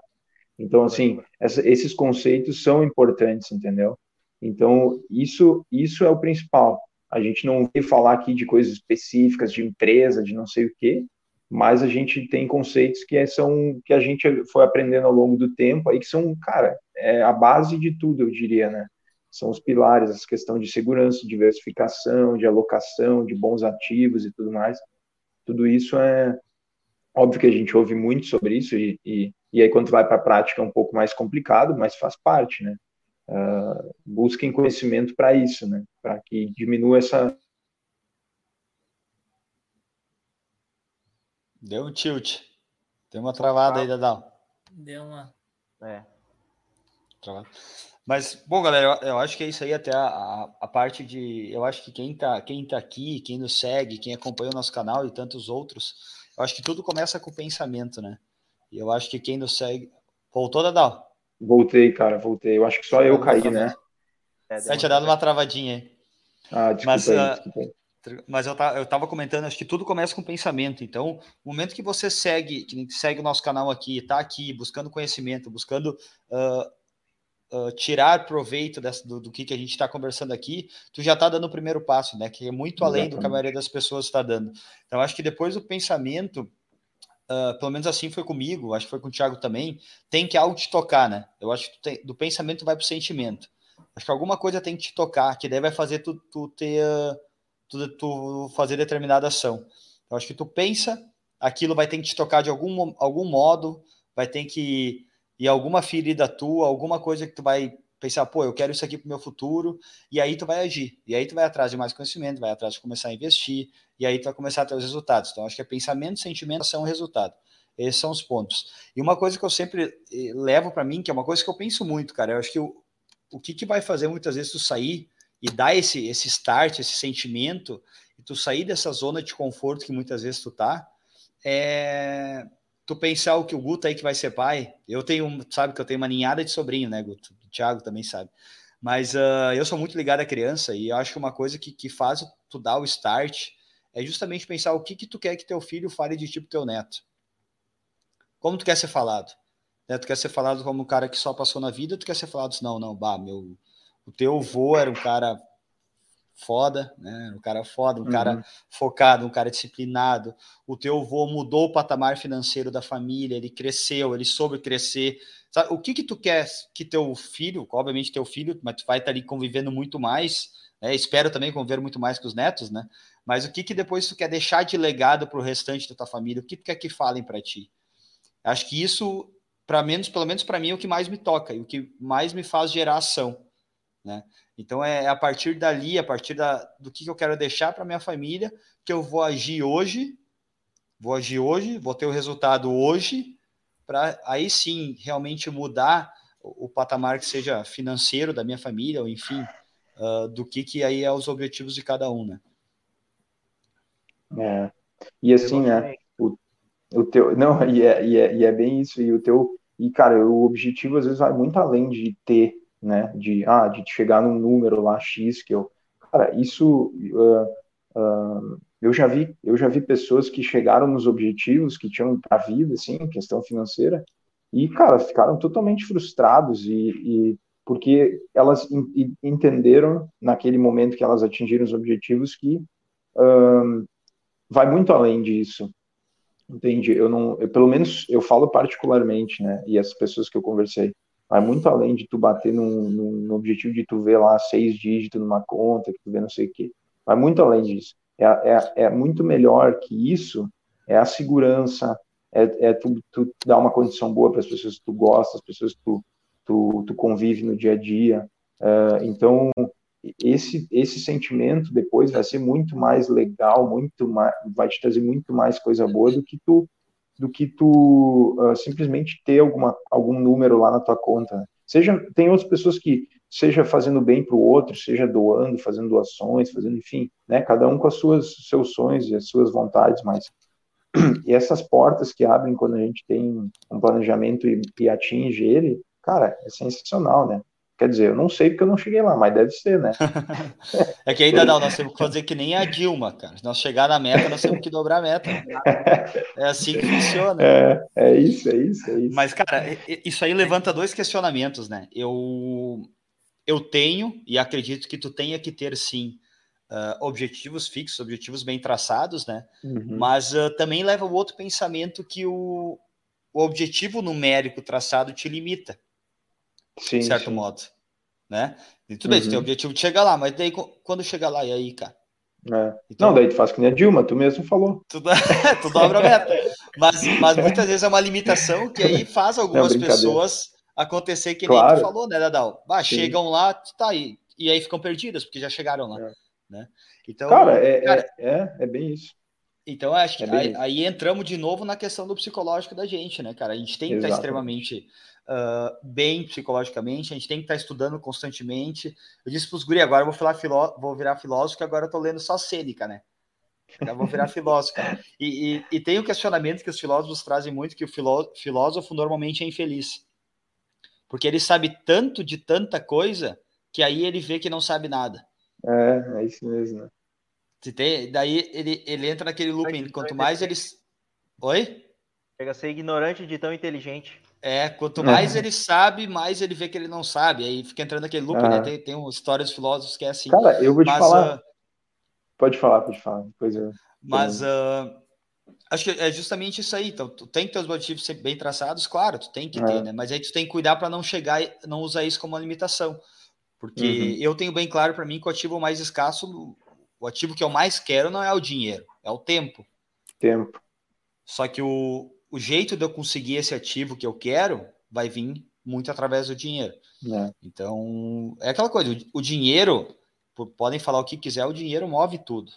Então, assim, essa, esses conceitos são importantes, entendeu? Então, isso, isso é o principal. A gente não vem falar aqui de coisas específicas, de empresa, de não sei o quê, mas a gente tem conceitos que são que a gente foi aprendendo ao longo do tempo aí que são, cara, é a base de tudo, eu diria, né? São os pilares, essa questão de segurança, diversificação, de alocação, de bons ativos e tudo mais. Tudo isso é óbvio que a gente ouve muito sobre isso e, e, e aí quando vai para a prática é um pouco mais complicado, mas faz parte, né? Uh, busquem conhecimento para isso, né? Para que diminua essa Deu um tilt. Deu uma travada ah, aí, Dadal. Deu uma. É. Travada. Mas, bom, galera, eu, eu, acho que é isso aí até a, a, a, parte de. Eu acho que quem tá, quem tá aqui, quem nos segue, quem acompanha o nosso canal e tantos outros, eu acho que tudo começa com o pensamento, né? E eu acho que quem nos segue. Voltou, Dadal? Voltei, cara, voltei. Eu acho que só eu caí, né? É, tinha dado uma travadinha aí. Ah, desculpa mas, aí, uh, desculpa mas eu, eu tava comentando, acho que tudo começa com pensamento. Então, o momento que você segue, que segue o nosso canal aqui, tá aqui, buscando conhecimento, buscando uh, uh, tirar proveito dessa, do, do, que, que a gente está conversando aqui, tu já está dando o primeiro passo, né? Que é muito além do que a maioria das pessoas está dando. Então, acho que depois do pensamento, uh, pelo menos assim foi comigo, acho que foi com o Thiago também, tem que algo te tocar, né? Eu acho que tem, do pensamento vai para o sentimento. Acho que alguma coisa tem que te tocar, que daí vai fazer tu, tu ter. Tu, tu fazer determinada ação. Eu acho que tu pensa, aquilo vai ter que te tocar de algum, algum modo, vai ter que e alguma ferida tua, alguma coisa que tu vai pensar, pô, eu quero isso aqui para o meu futuro, e aí tu vai agir, e aí tu vai atrás de mais conhecimento, vai atrás de começar a investir, e aí tu vai começar a ter os resultados. Então, acho que é pensamento, sentimento, ação resultado. Esses são os pontos. E uma coisa que eu sempre eh, levo para mim, que é uma coisa que eu penso muito, cara, eu acho que o, o que, que vai fazer muitas vezes tu sair e dar esse, esse start, esse sentimento, e tu sair dessa zona de conforto que muitas vezes tu tá, é tu pensar o que o Guto aí que vai ser pai, eu tenho, sabe que eu tenho uma ninhada de sobrinho, né, Guto? O Thiago também sabe. Mas uh, eu sou muito ligado à criança e acho que uma coisa que, que faz tu dar o start é justamente pensar o que, que tu quer que teu filho fale de tipo teu neto. Como tu quer ser falado? Né? Tu quer ser falado como um cara que só passou na vida, tu quer ser falado assim, não, não, bah, meu, o teu avô era um cara foda, né? Um cara foda, um uhum. cara focado, um cara disciplinado. O teu avô mudou o patamar financeiro da família, ele cresceu, ele soube crescer. Sabe? O que que tu quer que teu filho, obviamente teu filho, mas tu vai estar ali convivendo muito mais, né? Espero também conviver muito mais com os netos, né? Mas o que que depois tu quer deixar de legado para o restante da tua família? O que tu quer que falem para ti? Acho que isso, para menos, pelo menos para mim, é o que mais me toca e o que mais me faz gerar ação, né? Então é, é a partir dali, a partir da, do que eu quero deixar para minha família, que eu vou agir hoje, vou agir hoje, vou ter o resultado hoje, para aí sim realmente mudar o, o, patamar que seja financeiro da minha família, ou enfim, uh, do que, que aí é os objetivos de cada um, né? É. E assim, né? O, o teu, não, e é, e, é, e é bem isso, e o teu, e cara, o objetivo às vezes vai muito além de ter, né, de, ah, de chegar num número lá X que eu, cara, isso, uh, uh, eu já vi, eu já vi pessoas que chegaram nos objetivos que tinham para a vida, assim, questão financeira, e, cara, ficaram totalmente frustrados e, e porque elas entenderam naquele momento que elas atingiram os objetivos que uh, vai muito além disso, Entende? Eu não, eu, pelo menos eu falo particularmente, né? E as pessoas que eu conversei, vai muito além de tu bater num, num objetivo de tu ver lá seis dígitos numa conta, que tu vê não sei o quê. Vai muito além disso. É, é, é muito melhor que isso, é a segurança, é, é tu, tu dar uma condição boa para as pessoas que tu gosta, as pessoas que tu, tu, tu convive no dia a dia. Uh, então, esse esse sentimento depois vai ser muito mais legal, muito mais, vai te trazer muito mais coisa boa do que tu do que tu uh, simplesmente ter alguma algum número lá na tua conta. Seja tem outras pessoas que seja fazendo bem para o outro, seja doando, fazendo doações, fazendo enfim, né? Cada um com as suas seus sonhos e as suas vontades, mas e essas portas que abrem quando a gente tem um planejamento e, e atinge ele, cara, é sensacional, né? Quer dizer, eu não sei porque eu não cheguei lá, mas deve ser, né? é que ainda não, nós temos que fazer que nem a Dilma, cara. Se nós chegar na meta, nós temos que dobrar a meta. É assim que funciona. É, é isso, é isso, é isso. Mas, cara, isso aí levanta dois questionamentos, né? Eu, eu tenho, e acredito que tu tenha que ter, sim, uh, objetivos fixos, objetivos bem traçados, né? Uhum. Mas uh, também leva o outro pensamento que o, o objetivo numérico traçado te limita sim, de certo sim. modo. Né? E tudo bem, uhum. tu tem o uhum. objetivo de chegar lá, mas daí quando chegar lá, e aí, cara? É. Então, não, daí tu faz que nem a Dilma, tu mesmo falou. Tu, tu dobra a meta. Mas, mas muitas vezes é uma limitação que aí faz algumas pessoas acontecer que claro. nem tu falou, né, Dadal? Chegam lá, tá aí. E aí ficam perdidas, porque já chegaram lá. É. Né? Então, cara, é, cara, é, é, é bem isso. Então, acho que é aí, aí, entramos de novo na questão do psicológico da gente, né, cara? A gente tem que estar extremamente uh, bem psicologicamente, a gente tem que estar estudando constantemente. Eu disse para os guri, agora eu vou, falar filó vou virar filósofo, que agora eu estou lendo só Sêneca, né? Eu vou virar filósofo. E, e, e, tem o questionamento que os filósofos trazem muito, que o filó filósofo normalmente é infeliz. Porque ele sabe tanto de tanta coisa, que aí ele vê que não sabe nada. É, é isso mesmo. Tem, daí ele, ele entra naquele looping. Quanto mais eles. Oi? Chega a ser ignorante de tão inteligente. É, quanto mais ele sabe, mais ele vê que ele não sabe. Aí fica entrando aquele loop, né? Tem, tem uma história dos filósofos que é assim. Cara, eu vou te mas, falar. Uh... Pode falar, pode falar. Depois eu... Mas uh... acho que é justamente isso aí. Então, tu tem que ter os objetivos bem traçados, claro, tu tem que é. ter, né? Mas aí tu tem que cuidar para não chegar e não usar isso como uma limitação. Porque uhum. eu tenho bem claro para mim que o ativo mais escasso, o ativo que eu mais quero não é o dinheiro, é o tempo. Tempo. Só que o, o jeito de eu conseguir esse ativo que eu quero vai vir muito através do dinheiro. É. Então, é aquela coisa, o, o, dinheiro, podem falar o que quiser, o dinheiro move tudo.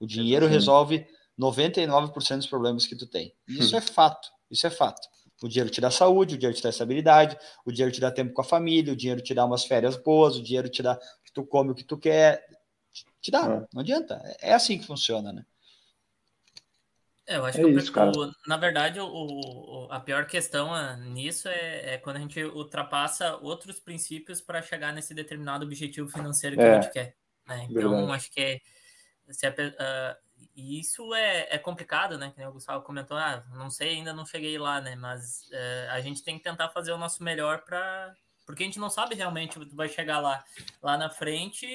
O dinheiro resolve 99% dos problemas que tu tem. Isso hum. é fato, isso é fato. O dinheiro te dá saúde, o dinheiro te dá estabilidade, o dinheiro te dá tempo com a família, o dinheiro te dá umas férias boas, o dinheiro te dá que tu come o que tu quer. Te dá, é. não adianta. É assim que funciona, né? É, eu acho é que isso, o, na verdade, o, o, a pior questão ah, nisso é, é, quando a gente ultrapassa outros princípios para chegar nesse determinado objetivo financeiro que é, a gente quer. Né? Então, verdade. acho que é, se uh, isso é, é complicado, né? Que o Gustavo comentou, ah, não sei, ainda não cheguei lá, né? Mas uh, a gente tem que tentar fazer o nosso melhor para. Porque a gente não sabe realmente tu vai chegar lá. Lá na frente,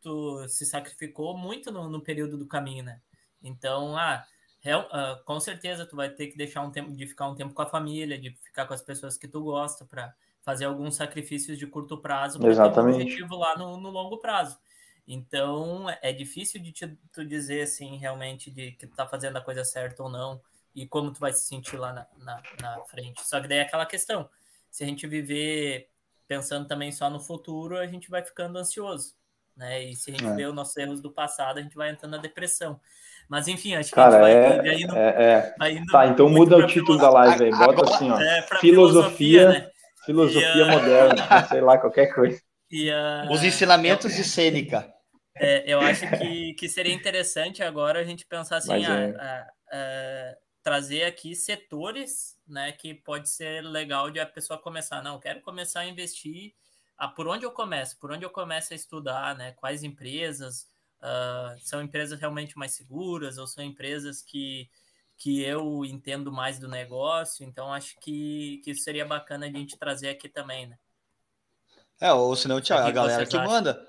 tu se sacrificou muito no, no período do caminho, né? Então, ah uh, com certeza tu vai ter que deixar um tempo de ficar um tempo com a família, de ficar com as pessoas que tu gosta para fazer alguns sacrifícios de curto prazo para ter um objetivo lá no, no, longo prazo. Então é difícil de te, tu dizer assim realmente de que tu tá fazendo a coisa certa ou não e como tu vai se sentir lá na, na, na frente. Só que daí é aquela questão. Se a gente viver pensando também só no futuro, a gente vai ficando ansioso. Né? E se a gente é. vê os nossos erros do passado, a gente vai entrando na depressão. Mas enfim, acho que Cara, a gente vai, é, vai indo, é, é. Vai indo Tá, então muda o título da live aí. Bota Agora, assim, ó. É, filosofia, filosofia, né? filosofia moderna, sei lá, qualquer coisa. Uh, Os ensinamentos eu, de Sêneca. É, eu acho que, que seria interessante agora a gente pensar assim, é. ah, ah, trazer aqui setores, né, que pode ser legal de a pessoa começar. Não, quero começar a investir. Ah, por onde eu começo? Por onde eu começo a estudar, né? Quais empresas uh, são empresas realmente mais seguras ou são empresas que que eu entendo mais do negócio, então acho que, que seria bacana a gente trazer aqui também, né? É, ou senão, Thiago, a galera que acham? manda.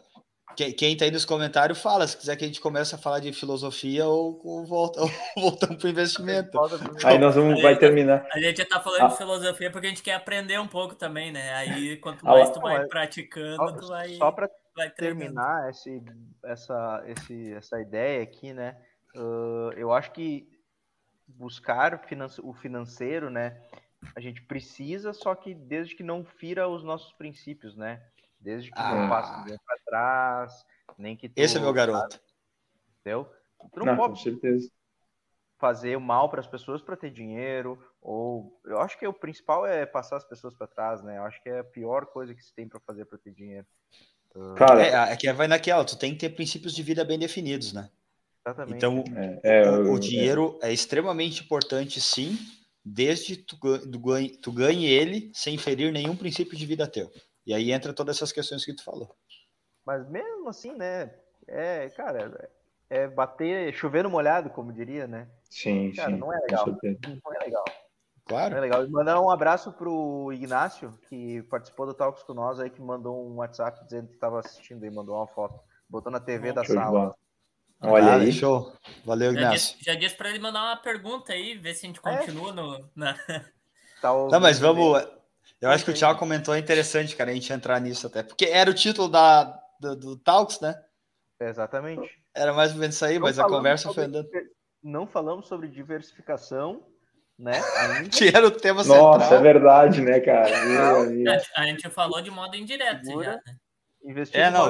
Quem, quem tá aí nos comentários fala, se quiser que a gente comece a falar de filosofia ou, ou, volta, ou voltamos para o investimento. Aí nós vamos, vai terminar. A gente já tá falando ah. de filosofia porque a gente quer aprender um pouco também, né? Aí quanto mais ah, tu vai praticando, só, tu vai. Só para terminar esse, essa, esse, essa ideia aqui, né? Uh, eu acho que buscar o financeiro, né? A gente precisa, só que desde que não fira os nossos princípios, né? Desde que ah. não passe para trás, nem que tu, Esse é meu garoto. Entendeu? Tu não, não pode com certeza. fazer o mal para as pessoas para ter dinheiro, ou eu acho que o principal é passar as pessoas para trás, né? Eu acho que é a pior coisa que se tem para fazer para ter dinheiro. Cara, é, é que vai naquela, tu tem que ter princípios de vida bem definidos, né? Exatamente. Então, é, é, o, o, dinheiro é. é. extremamente importante, sim, desde tu, tu, ganhe, tu ganhe ele sem ferir nenhum princípio de vida teu. E aí entra todas essas questões que tu falou. Mas mesmo assim, né? É, cara, é bater, chover no molhado, como diria, né? Sim, cara, sim. Não é legal. Não é legal. Claro. Não é legal. E mandar um abraço pro Ignácio, que participou do Talks com nós aí, que mandou um WhatsApp dizendo que estava assistindo e mandou uma foto. Botou na TV da sala. Olha ah, aí. Show. Valeu, já Ignacio. Disse, já disse para ele mandar uma pergunta aí, ver se a gente é. continua é. no. Na... Tá Não, mas vamos. Eu acho que o Thiago comentou é interessante, cara, a gente entrar nisso até. Porque era o título da, do, do Talks, né? Exatamente. Era mais ou menos isso aí, não mas a conversa foi andando. Não falamos sobre diversificação, né? que era o tema central. Nossa, é verdade, né, cara? a gente falou de modo indireto já, né? Investir é, não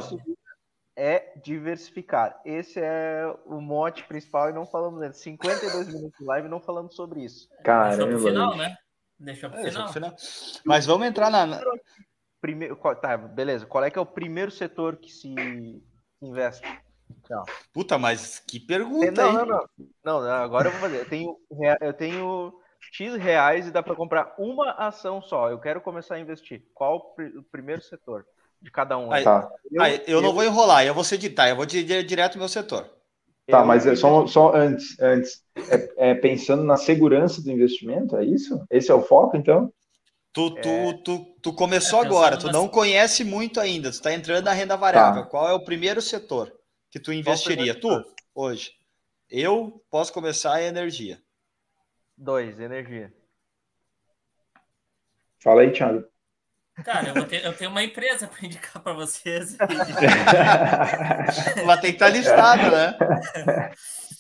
é diversificar. Esse é o mote principal e não falamos dele. 52 minutos de live e não falamos sobre isso. Caramba. Deixa pro final, né? Deixa pro, é, final. final. Mas vamos entrar na. Primeiro, tá, beleza. Qual é que é o primeiro setor que se investe? Não. Puta, mas que pergunta. Não, não, não, não. Não, agora eu vou fazer. Eu tenho, eu tenho X reais e dá para comprar uma ação só. Eu quero começar a investir. Qual o primeiro setor? de cada um. Aí, tá. eu, aí, eu, eu, não vou enrolar, eu vou editar, eu vou direto no meu setor. Tá, mas é só, só antes, antes é, é, pensando na segurança do investimento, é isso? Esse é o foco, então? Tu, tu, é... tu, tu começou é, agora, tu não conhece muito ainda, tu está entrando na renda variável. Tá. Qual é o primeiro setor que tu investiria? Tu, hoje. Eu posso começar em energia. Dois, energia. Fala aí, Thiago. Cara, eu, ter, eu, tenho uma empresa para indicar para vocês. Vai ter que estar listada, né?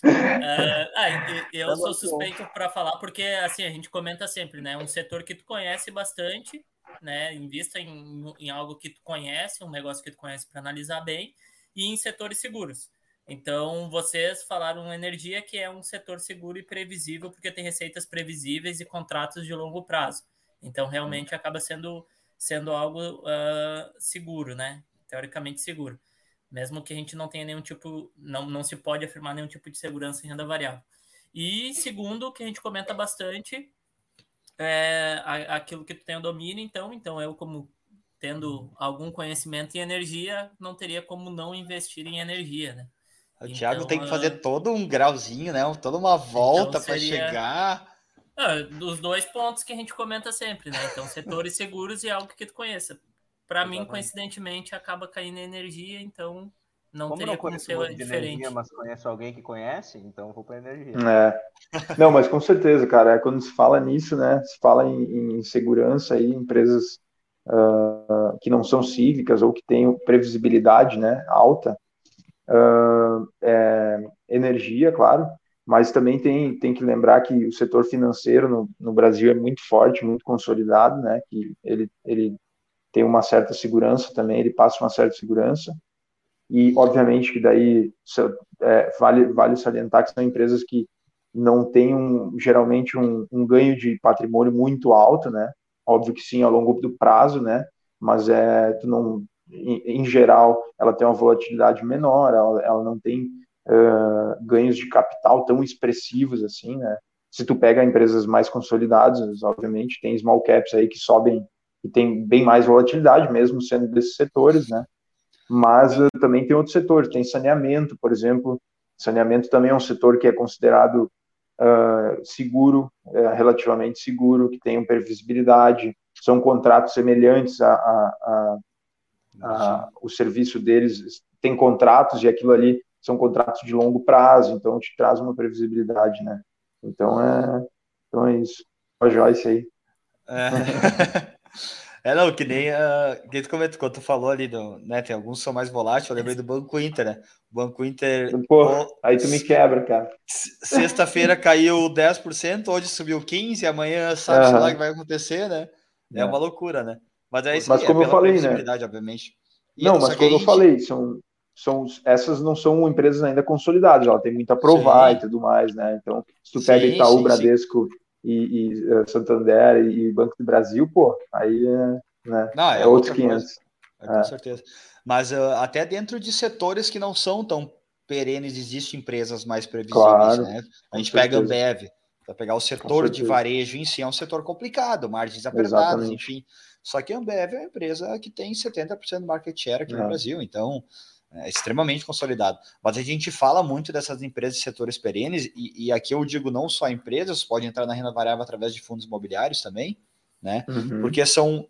Uh, ah, eu tá sou suspeito para falar porque assim a gente comenta sempre, né? Um setor que tu conhece bastante, né? Invista em, em algo que tu conhece, um negócio que tu conhece para analisar bem, e em setores seguros. Então, vocês falaram energia, que é um setor seguro e previsível, porque tem receitas previsíveis e contratos de longo prazo. Então, realmente acaba sendo sendo algo uh, seguro, né? Teoricamente seguro. Mesmo que a gente não tenha nenhum tipo, não, não se pode afirmar nenhum tipo de segurança em renda variável. E segundo, que a gente comenta bastante, é aquilo que tu tem o domínio, então, então eu como tendo algum conhecimento em energia, não teria como não investir em energia, né? O então, Thiago tem que fazer uh... todo um grauzinho, né? Toda uma volta então, seria... para chegar ah, dos dois pontos que a gente comenta sempre, né? Então, setores seguros e algo que tu conheça. Para mim, coincidentemente, acaba caindo energia, então não como teria não como ser diferente. Energia, mas conheço alguém que conhece, então vou para energia. É. Não, mas com certeza, cara, é quando se fala nisso, né? Se fala em, em segurança e empresas uh, que não são cívicas ou que têm previsibilidade, né, alta, uh, é, energia, claro, mas também tem, tem que lembrar que o setor financeiro no, no Brasil é muito forte, muito consolidado, né, que ele, ele tem uma certa segurança também, ele passa uma certa segurança, e obviamente que daí é, vale, vale salientar que são empresas que não têm um, geralmente um, um, ganho de patrimônio muito alto, né, óbvio que sim, ao longo do prazo, né, mas é, tu não, em, em geral, ela tem uma volatilidade menor, ela, ela não tem uh, ganhos de capital tão expressivos assim, né? se tu pega empresas mais consolidadas, obviamente, tem small caps aí que sobem e tem bem mais volatilidade, mesmo sendo desses setores, né? Mas uh, também tem outros setores, tem saneamento, por exemplo. Saneamento também é um setor que é considerado uh, seguro, uh, relativamente seguro, que tem previsibilidade, são contratos semelhantes a, a, a, a, o serviço deles, tem contratos e aquilo ali são contratos de longo prazo, então te traz uma previsibilidade, né? Então é, então é isso. A Joyce aí. É. É, não, que nem uh, que tu comentou, quando tu falou ali, do, né, tem alguns que são mais voláteis, eu lembrei do Banco Inter, né? O Banco Inter... Pô, aí tu me quebra, cara. Sexta-feira caiu 10%, hoje subiu 15%, amanhã sabe uhum. lá o que vai acontecer, né? É, é, uma loucura, né? Mas é isso mas aí, como é eu falei, né? obviamente. E não, mas como gente... eu falei, são, são, essas não são empresas ainda consolidadas, ela tem muito a provar sim. e tudo mais, né? Então, se tu pega sim, Itaú, sim, Bradesco e, e uh, Santander e Banco do Brasil, pô, aí é, né, não, é, é outros 500. É, com certeza. Mas uh, até dentro de setores que não são tão perenes, existem empresas mais previsíveis, claro, né? A gente pega Ambev, para pegar o setor de varejo em si, é um setor complicado, margens apertadas, Exatamente. enfim. Só que a Ambev é uma empresa que tem 70% do market share aqui é. no Brasil, então é extremamente consolidado. Mas a gente fala muito dessas empresas de setores perenes, e, e, aqui eu digo não só empresas, pode entrar na renda variável através de fundos imobiliários também, né? Uhum. Porque são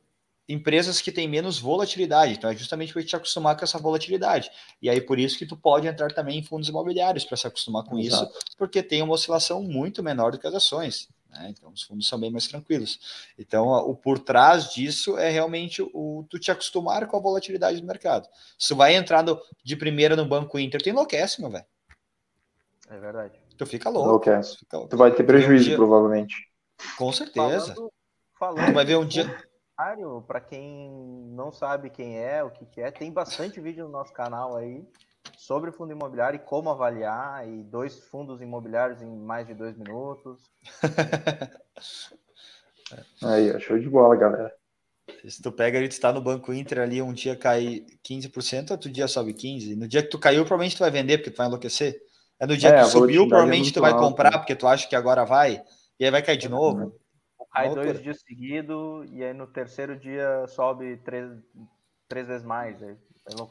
empresas que têm menos volatilidade. Então é justamente para te acostumar com essa volatilidade. E aí por isso que tu pode entrar também em fundos imobiliários para se acostumar com Exato. isso, porque tem uma oscilação muito menor do que as ações. Né? Então, os fundos são bem mais tranquilos. Então, o por trás disso é realmente o tu te acostumar com a volatilidade do mercado. Se tu vai entrar no, de primeira no Banco Inter, tu enlouquece, meu velho. É verdade. Tu fica louco. Enlouquece. Fica louco. Tu vai ter prejuízo, dia... provavelmente. Com certeza. Falando, falando tu vai ver um dia. Para quem não sabe quem é, o que, que é, tem bastante vídeo no nosso canal aí sobre fundo imobiliário e como avaliar, e dois fundos imobiliários em mais de dois minutos. Aí, show de bola, galera. Se tu pega ali, tu está no Banco Inter ali, um dia cai 15%, outro dia sobe 15%. No dia que tu caiu, provavelmente tu vai vender, porque tu vai enlouquecer. É no dia é, que tu subiu, é provavelmente é tu vai alto, comprar, porque tu acha que agora vai, e aí vai cair de novo. Cai dois dias seguidos, e aí no terceiro dia sobe três, três vezes mais. Aí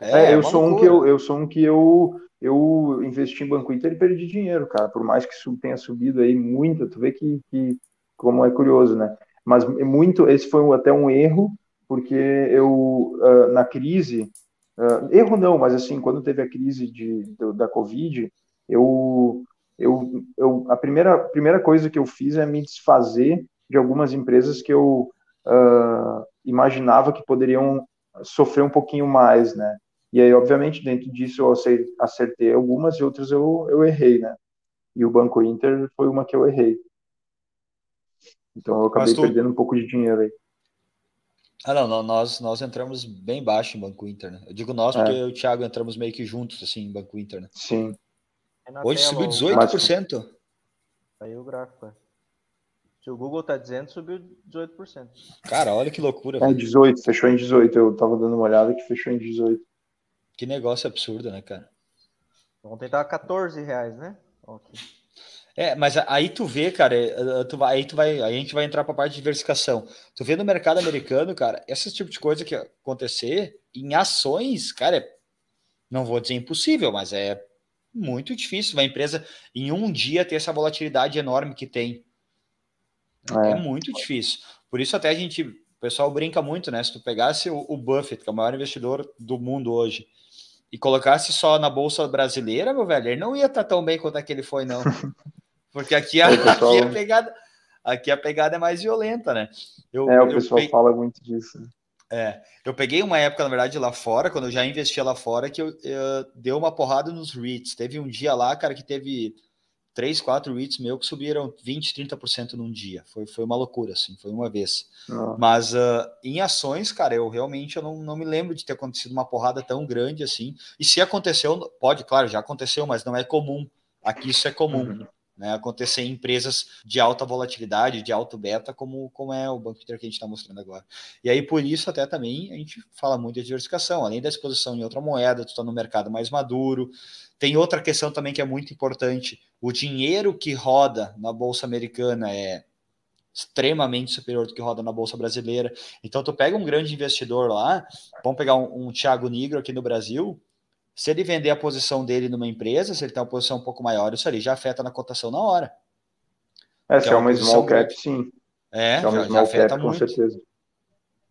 é, é eu sou um que eu, eu sou um que eu eu investi em Banco Inter e perdi dinheiro, cara. Por mais que tenha subido aí muito, tu vê que, que como é curioso, né? Mas muito, esse foi até um erro, porque eu uh, na crise, uh, erro não, mas assim, quando teve a crise de, da Covid, eu, eu, eu a primeira, primeira coisa que eu fiz é me desfazer de algumas empresas que eu uh, imaginava que poderiam sofrer um pouquinho mais, né? E aí, obviamente, dentro disso eu acertei algumas e outras eu, eu errei, né? E o Banco Inter foi uma que eu errei. Então eu acabei tu... perdendo um pouco de dinheiro aí. Ah, não, nós, nós entramos bem baixo em Banco Inter, né? Eu digo nós porque é. o Thiago entramos meio que juntos, assim, em Banco Inter, né? Sim. Hoje subiu 18%. Aí o gráfico, é. Se o Google tá dizendo, subiu 18%. Cara, olha que loucura. É, 18, fechou em 18. Eu tava dando uma olhada que fechou em 18. Que negócio absurdo, né, cara? Ontem tava 14 reais, né? Okay. É, mas aí tu vê, cara, é, é, tu vai, aí tu vai, aí a gente vai entrar para a parte de diversificação. Tu vê no mercado americano, cara, esse tipo de coisa que acontecer em ações, cara, não vou dizer impossível, mas é muito difícil uma empresa em um dia ter essa volatilidade enorme que tem. É. é. muito difícil. Por isso até a gente, o pessoal brinca muito, né? Se tu pegasse o, o, Buffett, que é o maior investidor do mundo hoje, e colocasse só na bolsa brasileira, meu velho, ele não ia estar tão bem quanto aquele foi, não. Porque aqui a, pessoal... aqui a pegada, aqui a pegada é mais violenta, né? Eu, é, o pessoal peguei... fala muito disso. É, eu peguei uma época, na verdade, lá fora, quando eu já investia lá fora, que eu, eu deu uma porrada nos REITs. Teve um dia lá, cara, que teve três, quatro REITs meu que subiram 20, 30% num dia. Foi, foi uma loucura, assim, foi uma vez. Ah. Mas uh, em ações, cara, eu realmente eu não, não me lembro de ter acontecido uma porrada tão grande assim. E se aconteceu, pode, claro, já aconteceu, mas não é comum. Aqui isso é comum. Uhum. Né, acontecer em empresas de alta volatilidade, de alto beta, como, como é o Banco Inter que a gente está mostrando agora. E aí, por isso, até também, a gente fala muito de diversificação. Além da exposição em outra moeda, tu está no mercado mais maduro. Tem outra questão também que é muito importante. O dinheiro que roda na Bolsa Americana é extremamente superior do que roda na Bolsa Brasileira. Então, tu pega um grande investidor lá, vamos pegar um, um Thiago Nigro aqui no Brasil, se ele vender a posição dele numa empresa, se ele tem uma posição um pouco maior, isso ali já afeta na cotação na hora. É, se é, é uma small cap, sim. É, se é uma já, small já afeta cap, muito. com certeza.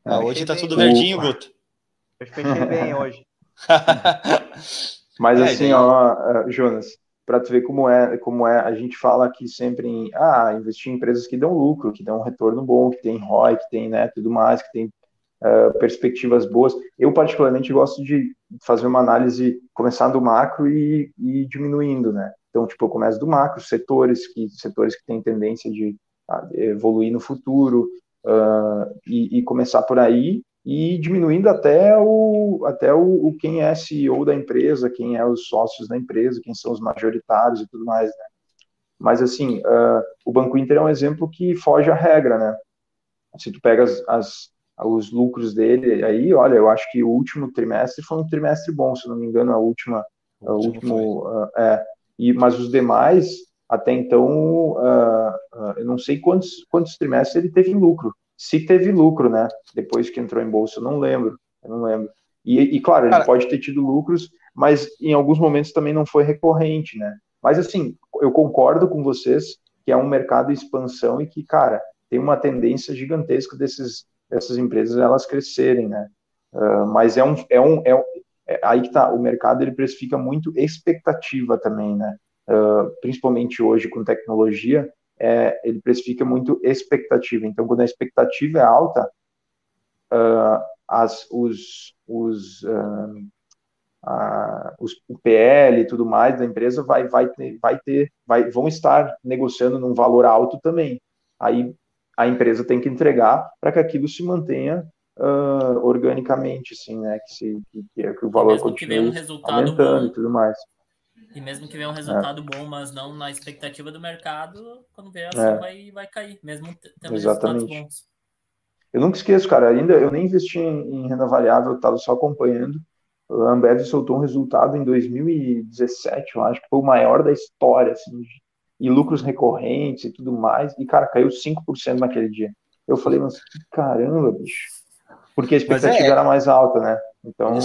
Ah, hoje tá tudo verdinho, Guto. Eu fechei bem hoje. Mas é, assim, ó, eh, Jonas, para tu ver como é, como é, a gente fala aqui sempre em ah, investir em empresas que dão lucro, que dão um retorno bom, que tem ROI, que tem né, tudo mais, que tem uh, perspectivas boas. Eu, particularmente, gosto de fazer uma análise, começar do macro e, e diminuindo, né? Então, tipo, eu começo do macro, setores que, setores que têm tendência de uh, evoluir no futuro, uh, e, e, começar por aí, e diminuindo até o até o, o, quem é CEO da empresa, quem é os sócios da empresa, quem são os majoritários e tudo mais, né? Mas assim, uh, o Banco Inter é um exemplo que foge à regra, né? Se tu pega as, as os lucros dele. Aí, olha, eu acho que o último trimestre foi um trimestre bom, se não me engano, a última, o a último, uh, é, e, mas os demais, até então, uh, uh, eu não sei quantos, quantos trimestres ele teve lucro, se teve lucro, né, depois que entrou em bolsa, eu não lembro, eu não lembro. E, e claro, ele Cara, pode ter tido lucros, mas em alguns momentos também não foi recorrente, né, mas assim, eu concordo com vocês que é um mercado em expansão e que, cara, tem uma tendência gigantesca desses essas empresas elas crescerem, né? Uh, mas é um, é um, é, um, é aí que tá, o mercado ele precifica muito expectativa também, né? Uh, principalmente hoje com tecnologia, é, ele precifica muito expectativa. Então, quando a expectativa é alta, uh, as, os, os, a, os, o PL e tudo mais da empresa vai, vai, ter, vai ter, vai, vão estar negociando num valor alto também. Aí a empresa tem que entregar para que aquilo se mantenha uh, organicamente, assim, né? Que, se, que, que o valor continue um aumentando bom, e tudo mais. E mesmo que venha um resultado é. bom, mas não na expectativa do mercado, quando vier assim é. vai, vai cair, mesmo tendo Exatamente. resultados bons. Eu nunca esqueço, cara, ainda eu nem investi em, em renda variável, estava só acompanhando. A Ambev soltou um resultado em 2017, eu acho que foi o maior da história, assim, e lucros recorrentes e tudo mais, e, cara, caiu 5% naquele dia. Eu falei, mas caramba, bicho. Porque a expectativa é, era mais alta, né? Então.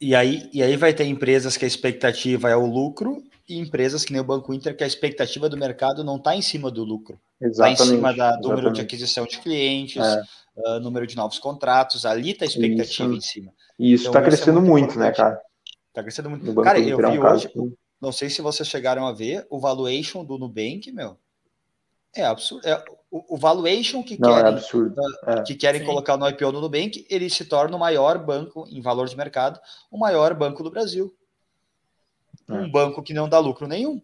E aí, e aí vai ter empresas que a expectativa é o lucro e empresas que nem o Banco Inter, que a expectativa do mercado não está em cima do lucro. Está em cima da exatamente. número de aquisição de clientes, é. uh, número de novos contratos, ali está a expectativa Isso. em cima. E isso está então, crescendo é muito, muito né, cara? Está crescendo muito. Cara, eu vi é um hoje, não sei se vocês chegaram a ver o valuation do Nubank, meu. É absurdo. É, o, o valuation que Não, querem, é absurdo. Uh, que querem colocar no IPO do Nubank, ele se torna o maior banco em valor de mercado, o maior banco do Brasil. É. Um banco que não dá lucro nenhum.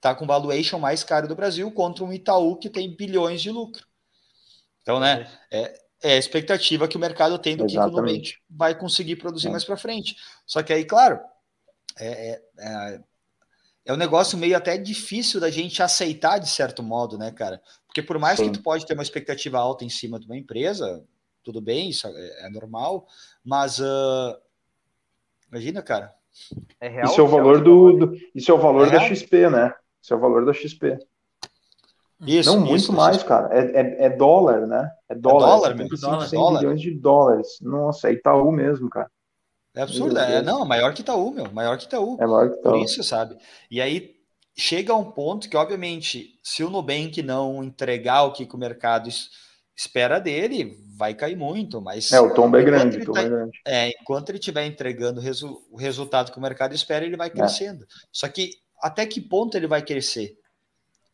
Tá com valuation mais caro do Brasil contra um Itaú que tem bilhões de lucro. Então, né, é, é a expectativa que o mercado tem do Exatamente. que o Nubank vai conseguir produzir é. mais para frente. Só que aí, claro, é, é, é, é um negócio meio até difícil da gente aceitar de certo modo, né, cara? Porque por mais Sim. que tu pode ter uma expectativa alta em cima de uma empresa, tudo bem, isso é, é normal, mas uh, imagina, cara. É real, isso é o valor do, do, isso é o valor é da XP, né? Isso é o valor da XP. Isso, não muito isso, mais, isso. cara. É, é, é, dólar, né? É dólar. É dólar, mesmo. 100 dólar. milhões de dólares. Nossa, é Itaú mesmo, cara. É absurdo. É, não, maior que Itaú, meu. Maior que Itaú. É maior que Itaú. Por isso, sabe? E aí chega a um ponto que, obviamente, se o Nubank não entregar o que o mercado espera dele, vai cair muito. Mas é, o tombo é grande. Tá, é, grande. é, enquanto ele estiver entregando o resultado que o mercado espera, ele vai é. crescendo. É. Só que até que ponto ele vai crescer?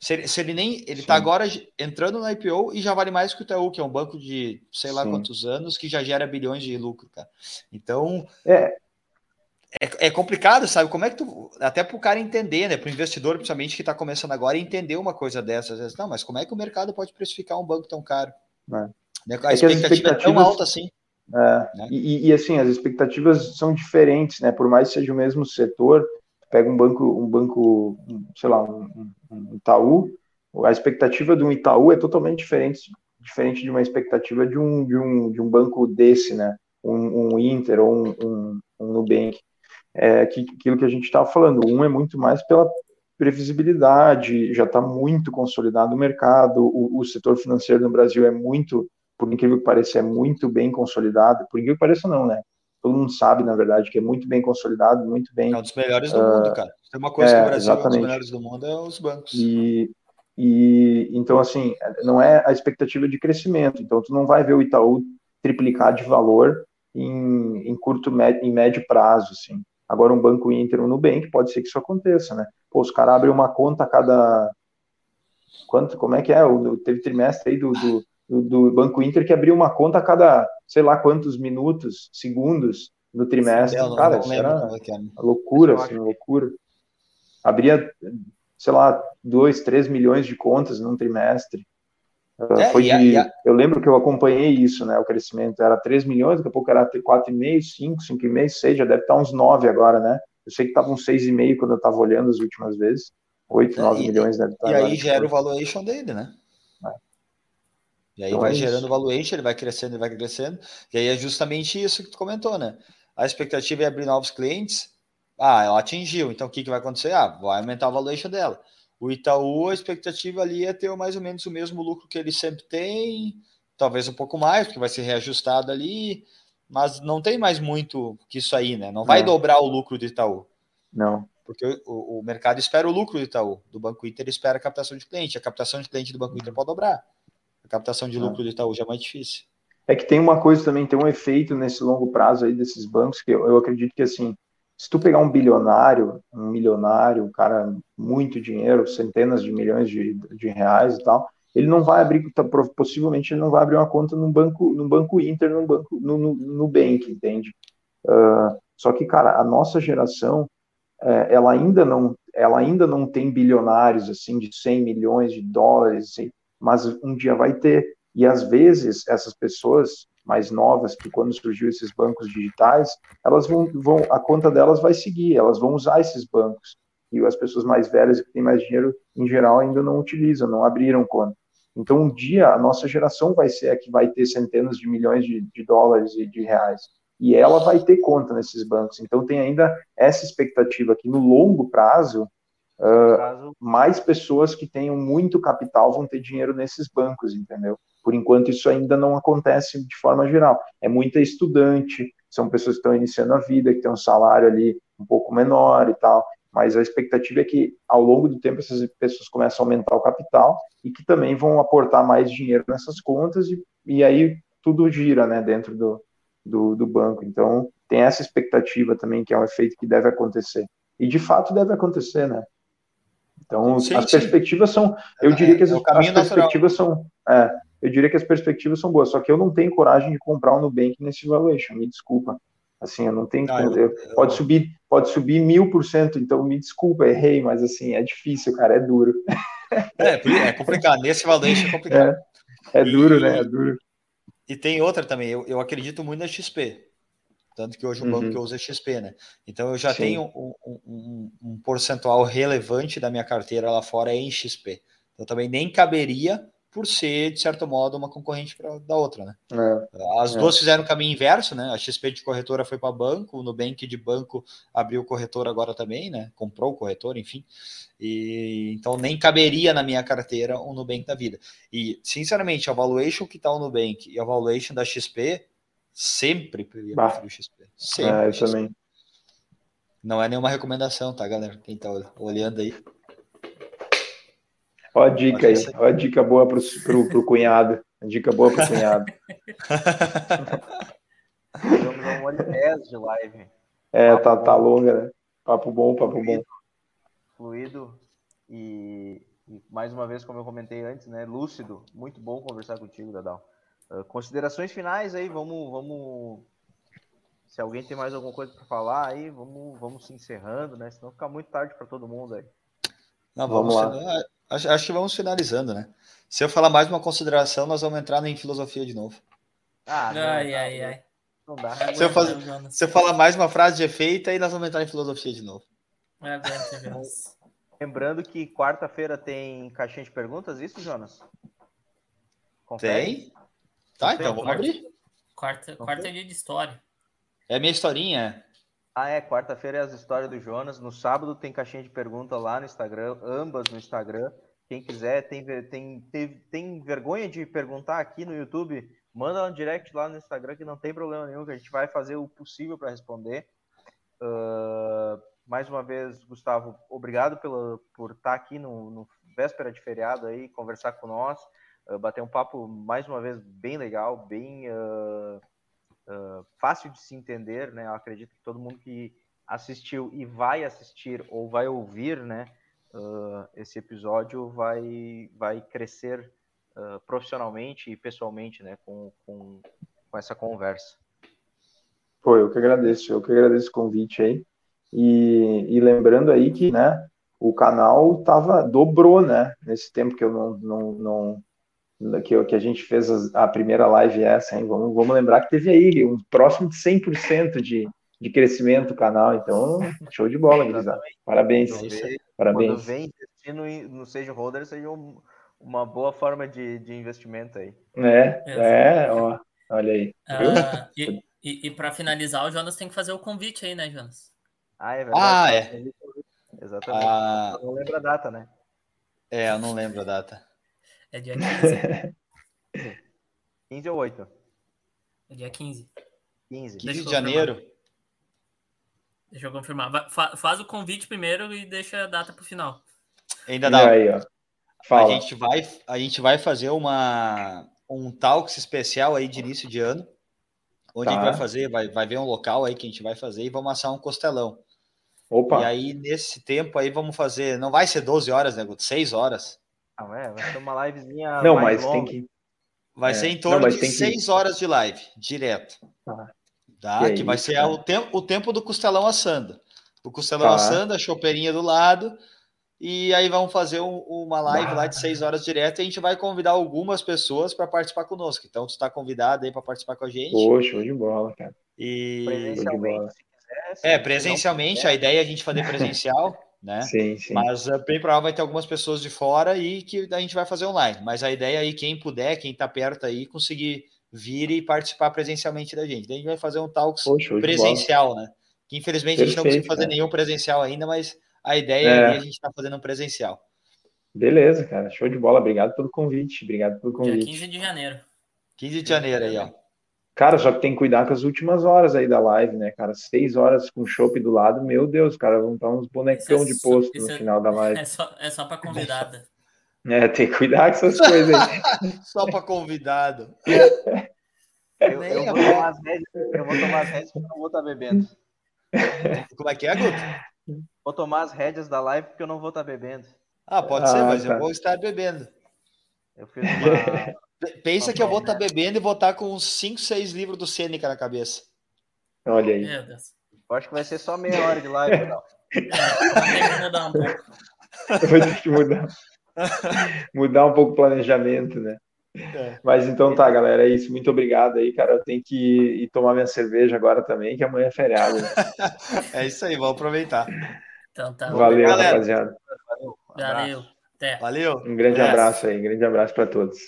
Se ele, se ele nem. Ele está agora entrando no IPO e já vale mais que o Itaú, que é um banco de sei lá Sim. quantos anos, que já gera bilhões de lucro, cara. Então. É. É, é complicado, sabe? Como é que tu. Até para o cara entender, né? Para o investidor, principalmente, que está começando agora, entender uma coisa dessas. Vezes, não, mas como é que o mercado pode precificar um banco tão caro? É. Né, a é expectativa é tão alta assim. É, né? e, e, assim, as expectativas são diferentes, né? Por mais que seja o mesmo setor, pega um banco, um banco, sei lá, um, um Itaú, a expectativa de um Itaú é totalmente diferente, diferente de uma expectativa de um, de um, de um banco desse, né? Um, um Inter ou um, um, um Nubank. É que, aquilo que a gente estava falando, um é muito mais pela previsibilidade, já está muito consolidado o mercado, o, o, setor financeiro no Brasil é muito, por incrível que pareça, é muito bem consolidado, por incrível que pareça não, né? Todo mundo sabe, na verdade, que é muito bem consolidado, muito bem... É um dos melhores do uh, mundo, cara. Tem uma coisa é, que o Brasil exatamente. é um dos melhores do mundo, é os bancos. E, e então, assim, não é a expectativa de crescimento. Então, tu não vai ver o Itaú triplicar de valor em, em curto, em médio prazo, assim. Agora, um banco Inter, um Nubank, pode ser que isso aconteça, né? Pô, os caras abrem uma conta a cada. Quanto, como é que é? O, teve trimestre aí do, do, do, Banco Inter que abriu uma conta a cada, sei lá quantos minutos, segundos no trimestre. Sim, cara, isso era é loucura, assim, loucura. Abria sei lá, 2, 3 milhões de contas num trimestre. Ah, é, foi de, a... Eu lembro que eu acompanhei isso, né? O crescimento era 3 milhões, daqui a pouco era 4,5, 5, 5,5, 6, já deve estar uns 9 agora, né? Eu sei que estava uns 6,5 quando eu estava olhando as últimas vezes. 8, 9 é, milhões deve estar. E agora, aí gera o valuation dele, né? E aí então vai é gerando valuation, ele vai crescendo, ele vai crescendo. E aí é justamente isso que tu comentou, né? A expectativa é abrir novos clientes, ah, ela atingiu, então o que, que vai acontecer? Ah, vai aumentar a valuation dela. O Itaú, a expectativa ali é ter mais ou menos o mesmo lucro que ele sempre tem, talvez um pouco mais, porque vai ser reajustado ali, mas não tem mais muito que isso aí, né? Não vai não. dobrar o lucro do Itaú. Não. Porque o, o, mercado espera o lucro do Itaú, do Banco Inter espera a captação de cliente. A captação de cliente do Banco Inter pode dobrar. Captação de lucro do Itaú já é mais difícil. É que tem uma coisa também, tem um efeito nesse longo prazo aí desses bancos, que eu, eu acredito que assim, se tu pegar um bilionário, um milionário, um cara muito dinheiro, centenas de milhões de, de reais e tal, ele não vai abrir, tá, possivelmente ele não vai abrir uma conta no banco, no banco Inter, no banco, no, no, no Bank, entende? Uh, só que, cara, a nossa geração, é, ela ainda não, ela ainda não tem bilionários assim de 100 milhões de dólares, assim, mas um dia vai ter. E às vezes essas pessoas mais novas, que quando surgiu esses bancos digitais, elas vão, vão, a conta delas vai seguir, elas vão usar esses bancos. E as pessoas mais velhas que têm mais dinheiro, em geral, ainda não utilizam, não abriram conta. Então, um dia, a nossa geração vai ser a que vai ter centenas de milhões de, de dólares e de reais. E ela vai ter conta nesses bancos. Então, tem ainda essa expectativa que, no longo prazo, uh, mais pessoas que tenham muito capital vão ter dinheiro nesses bancos, entendeu? Por enquanto, isso ainda não acontece de forma geral. É muita estudante, são pessoas que estão iniciando a vida, que têm um salário ali um pouco menor e tal. Mas a expectativa é que, ao longo do tempo, essas pessoas começam a aumentar o capital e que também vão aportar mais dinheiro nessas contas e, e aí tudo gira né, dentro do, do, do banco. Então, tem essa expectativa também, que é um efeito que deve acontecer. E, de fato, deve acontecer, né? Então, sim, as sim. perspectivas são, eu diria que as, é, as perspectivas são, é, eu diria que as perspectivas são boas, só que eu não tenho coragem de comprar um Nubank nesse valuation, me desculpa. Assim, eu não tenho não, eu, eu, pode subir, pode subir mil por cento, então me desculpa, errei, mas assim, é difícil, cara, é duro. É, é complicado, nesse valuation é complicado. É, é duro, e, né, é duro. E tem outra também, eu, eu acredito muito na XP, tanto que hoje o banco uhum. que eu uso é XP, né? Então eu já Sim. tenho um, um, um, percentual relevante da minha carteira lá fora em XP. Então também nem caberia por ser, de certo modo, uma concorrente pra, da outra, né? É, As é. duas fizeram o caminho inverso, né? A XP de corretora foi para banco, o Nubank de banco abriu corretor agora também, né? Comprou o corretor, enfim. E, então nem caberia na minha carteira o Nubank da vida. E, sinceramente, a valuation que está o Nubank e a valuation da XP, sempre preferir o XP. Sempre. É, eu XP. também. Não é nenhuma recomendação, tá, galera? Quem está olhando aí. Ó a dica aí, ó a dica boa pro, pro, pro cunhado. A dica boa pro cunhado. Vamos dar uma hora 10 de live. É, tá, tá longa, né? Papo bom, papo fluido, bom. Fluido e, e, mais uma vez, como eu comentei antes, né? Lúcido. Muito bom conversar contigo, Dadal. Uh, considerações finais aí, vamos, vamos. Se alguém tem mais alguma coisa para falar aí, vamos, vamos se encerrando, né? Senão fica muito tarde para todo mundo aí. Não, vamos, vamos lá. Acho, acho, que vamos finalizando, né? Se eu falar mais uma consideração, nós vamos entrar em filosofia de novo. Ah, não, ai, ai, ai. Não dá. Se eu, faz, se eu falar mais uma frase de efeito, aí nós vamos entrar em filosofia de novo. Não aguento, Jonas. Lembrando que quarta-feira tem caixinha de perguntas, isso, Jonas? Confere? Tem? Tá, então vamos abrir. Quarta, quarta é dia de história. É a minha historinha. Ah, é. Quarta-feira é as histórias do Jonas. No sábado tem caixinha de pergunta lá no Instagram, ambas no Instagram. Quem quiser, tem, tem, tem, tem vergonha de perguntar aqui no YouTube, manda um direct lá no Instagram que não tem problema nenhum, que a gente vai fazer o possível para responder. Uh, mais uma vez, Gustavo, obrigado pela, por estar aqui no, no véspera de feriado aí, conversar com nós, uh, bater um papo mais uma vez bem legal, bem uh, fácil de se entender, né? Eu acredito que todo mundo que assistiu e vai assistir ou vai ouvir, né? uh, esse episódio vai, vai crescer uh, profissionalmente e pessoalmente, né, com, com, com essa conversa. Pô, eu que agradeço, eu que agradeço o convite aí. E, e lembrando aí que, né, o canal tava, dobrou, né, nesse tempo que eu não, não, não que, que a gente fez a, a primeira live essa, hein? Vamos, vamos lembrar que teve aí um próximo de 100% de, de crescimento do canal, então show de bola, gurizada. Parabéns. Parabéns. Quando vem investindo no Sage Holder, seja um, uma boa forma de, de investimento aí. É, é, ó, olha aí. Uh, e e, e para finalizar, o Jonas tem que fazer o convite aí, né, Jonas? Ah, é verdade. Ah, é. Exatamente. Ah, não lembro a data, né? É, eu não lembro a data. É dia 15. 15 ou 8? É dia 15. 15. 15 de janeiro. Deixa eu confirmar. Fa faz o convite primeiro e deixa a data para o final. Ainda dá. Aí, ó. Fala. A gente vai, a gente vai fazer uma um talks especial aí de início de ano, onde tá. a gente tá. vai fazer, vai, vai ver um local aí que a gente vai fazer e vamos assar um costelão. Opa. E aí nesse tempo aí vamos fazer, não vai ser 12 horas, né, Guto? 6 horas. Não, é, vai ser uma livezinha Não, mas longa. tem que Vai é. ser em torno não, de 6 que... horas de live, direto. Tá. Tá? que vai ser o tempo, o tempo do costelão assando. O costelão tá. assando, a chopeirinha do lado. E aí vamos fazer um, uma live lá de seis horas direto e a gente vai convidar algumas pessoas para participar conosco. Então, tu está convidado aí para participar com a gente. Poxa, show de bola, cara. E... Presencialmente, É, presencialmente, a ideia é a gente fazer presencial, né? Sim, sim. Mas uh, bem provável vai ter algumas pessoas de fora e que a gente vai fazer online. Mas a ideia aí, quem puder, quem está perto aí, conseguir vir e participar presencialmente da gente. Daí a gente vai fazer um talks Poxa, presencial, né? Que infelizmente Perfeito, a gente não conseguiu fazer cara. nenhum presencial ainda, mas a ideia é, é a gente está fazendo um presencial. Beleza, cara. Show de bola. Obrigado pelo convite. Obrigado pelo convite. Dia 15 de janeiro. 15 de janeiro aí, ó. Cara, só que tem que cuidar com as últimas horas aí da live, né, cara? Seis horas com chopp do lado, meu Deus, cara, vão estar uns bonecão é de posto no é, final da live. É só, é só para convidada. É, tem que cuidar com essas coisas aí. Só para convidado. Eu, eu, vou tomar as rédeas, eu vou tomar as rédeas porque eu não vou estar tá bebendo. Como é que é, Guto? Vou tomar as rédeas da live porque eu não vou estar tá bebendo. Ah, pode ah, ser, mas tá. eu vou estar bebendo. Eu fiz uma... Pensa que eu vou estar tá bebendo e vou estar com uns 5, 6 livros do Sêneca na cabeça. Olha aí. Eu acho que vai ser só meia hora de live, não. Vai ter que mudar um pouco. Vou ter que mudar. mudar um pouco o planejamento, né? É. Mas então tá, galera, é isso. Muito obrigado aí, cara. Eu tenho que ir tomar minha cerveja agora também, que amanhã é feriado. Né? é isso aí, vamos aproveitar. Então tá. Valeu, galera. rapaziada. Valeu. Valeu. Valeu. Um grande abraço aí, um grande abraço para todos.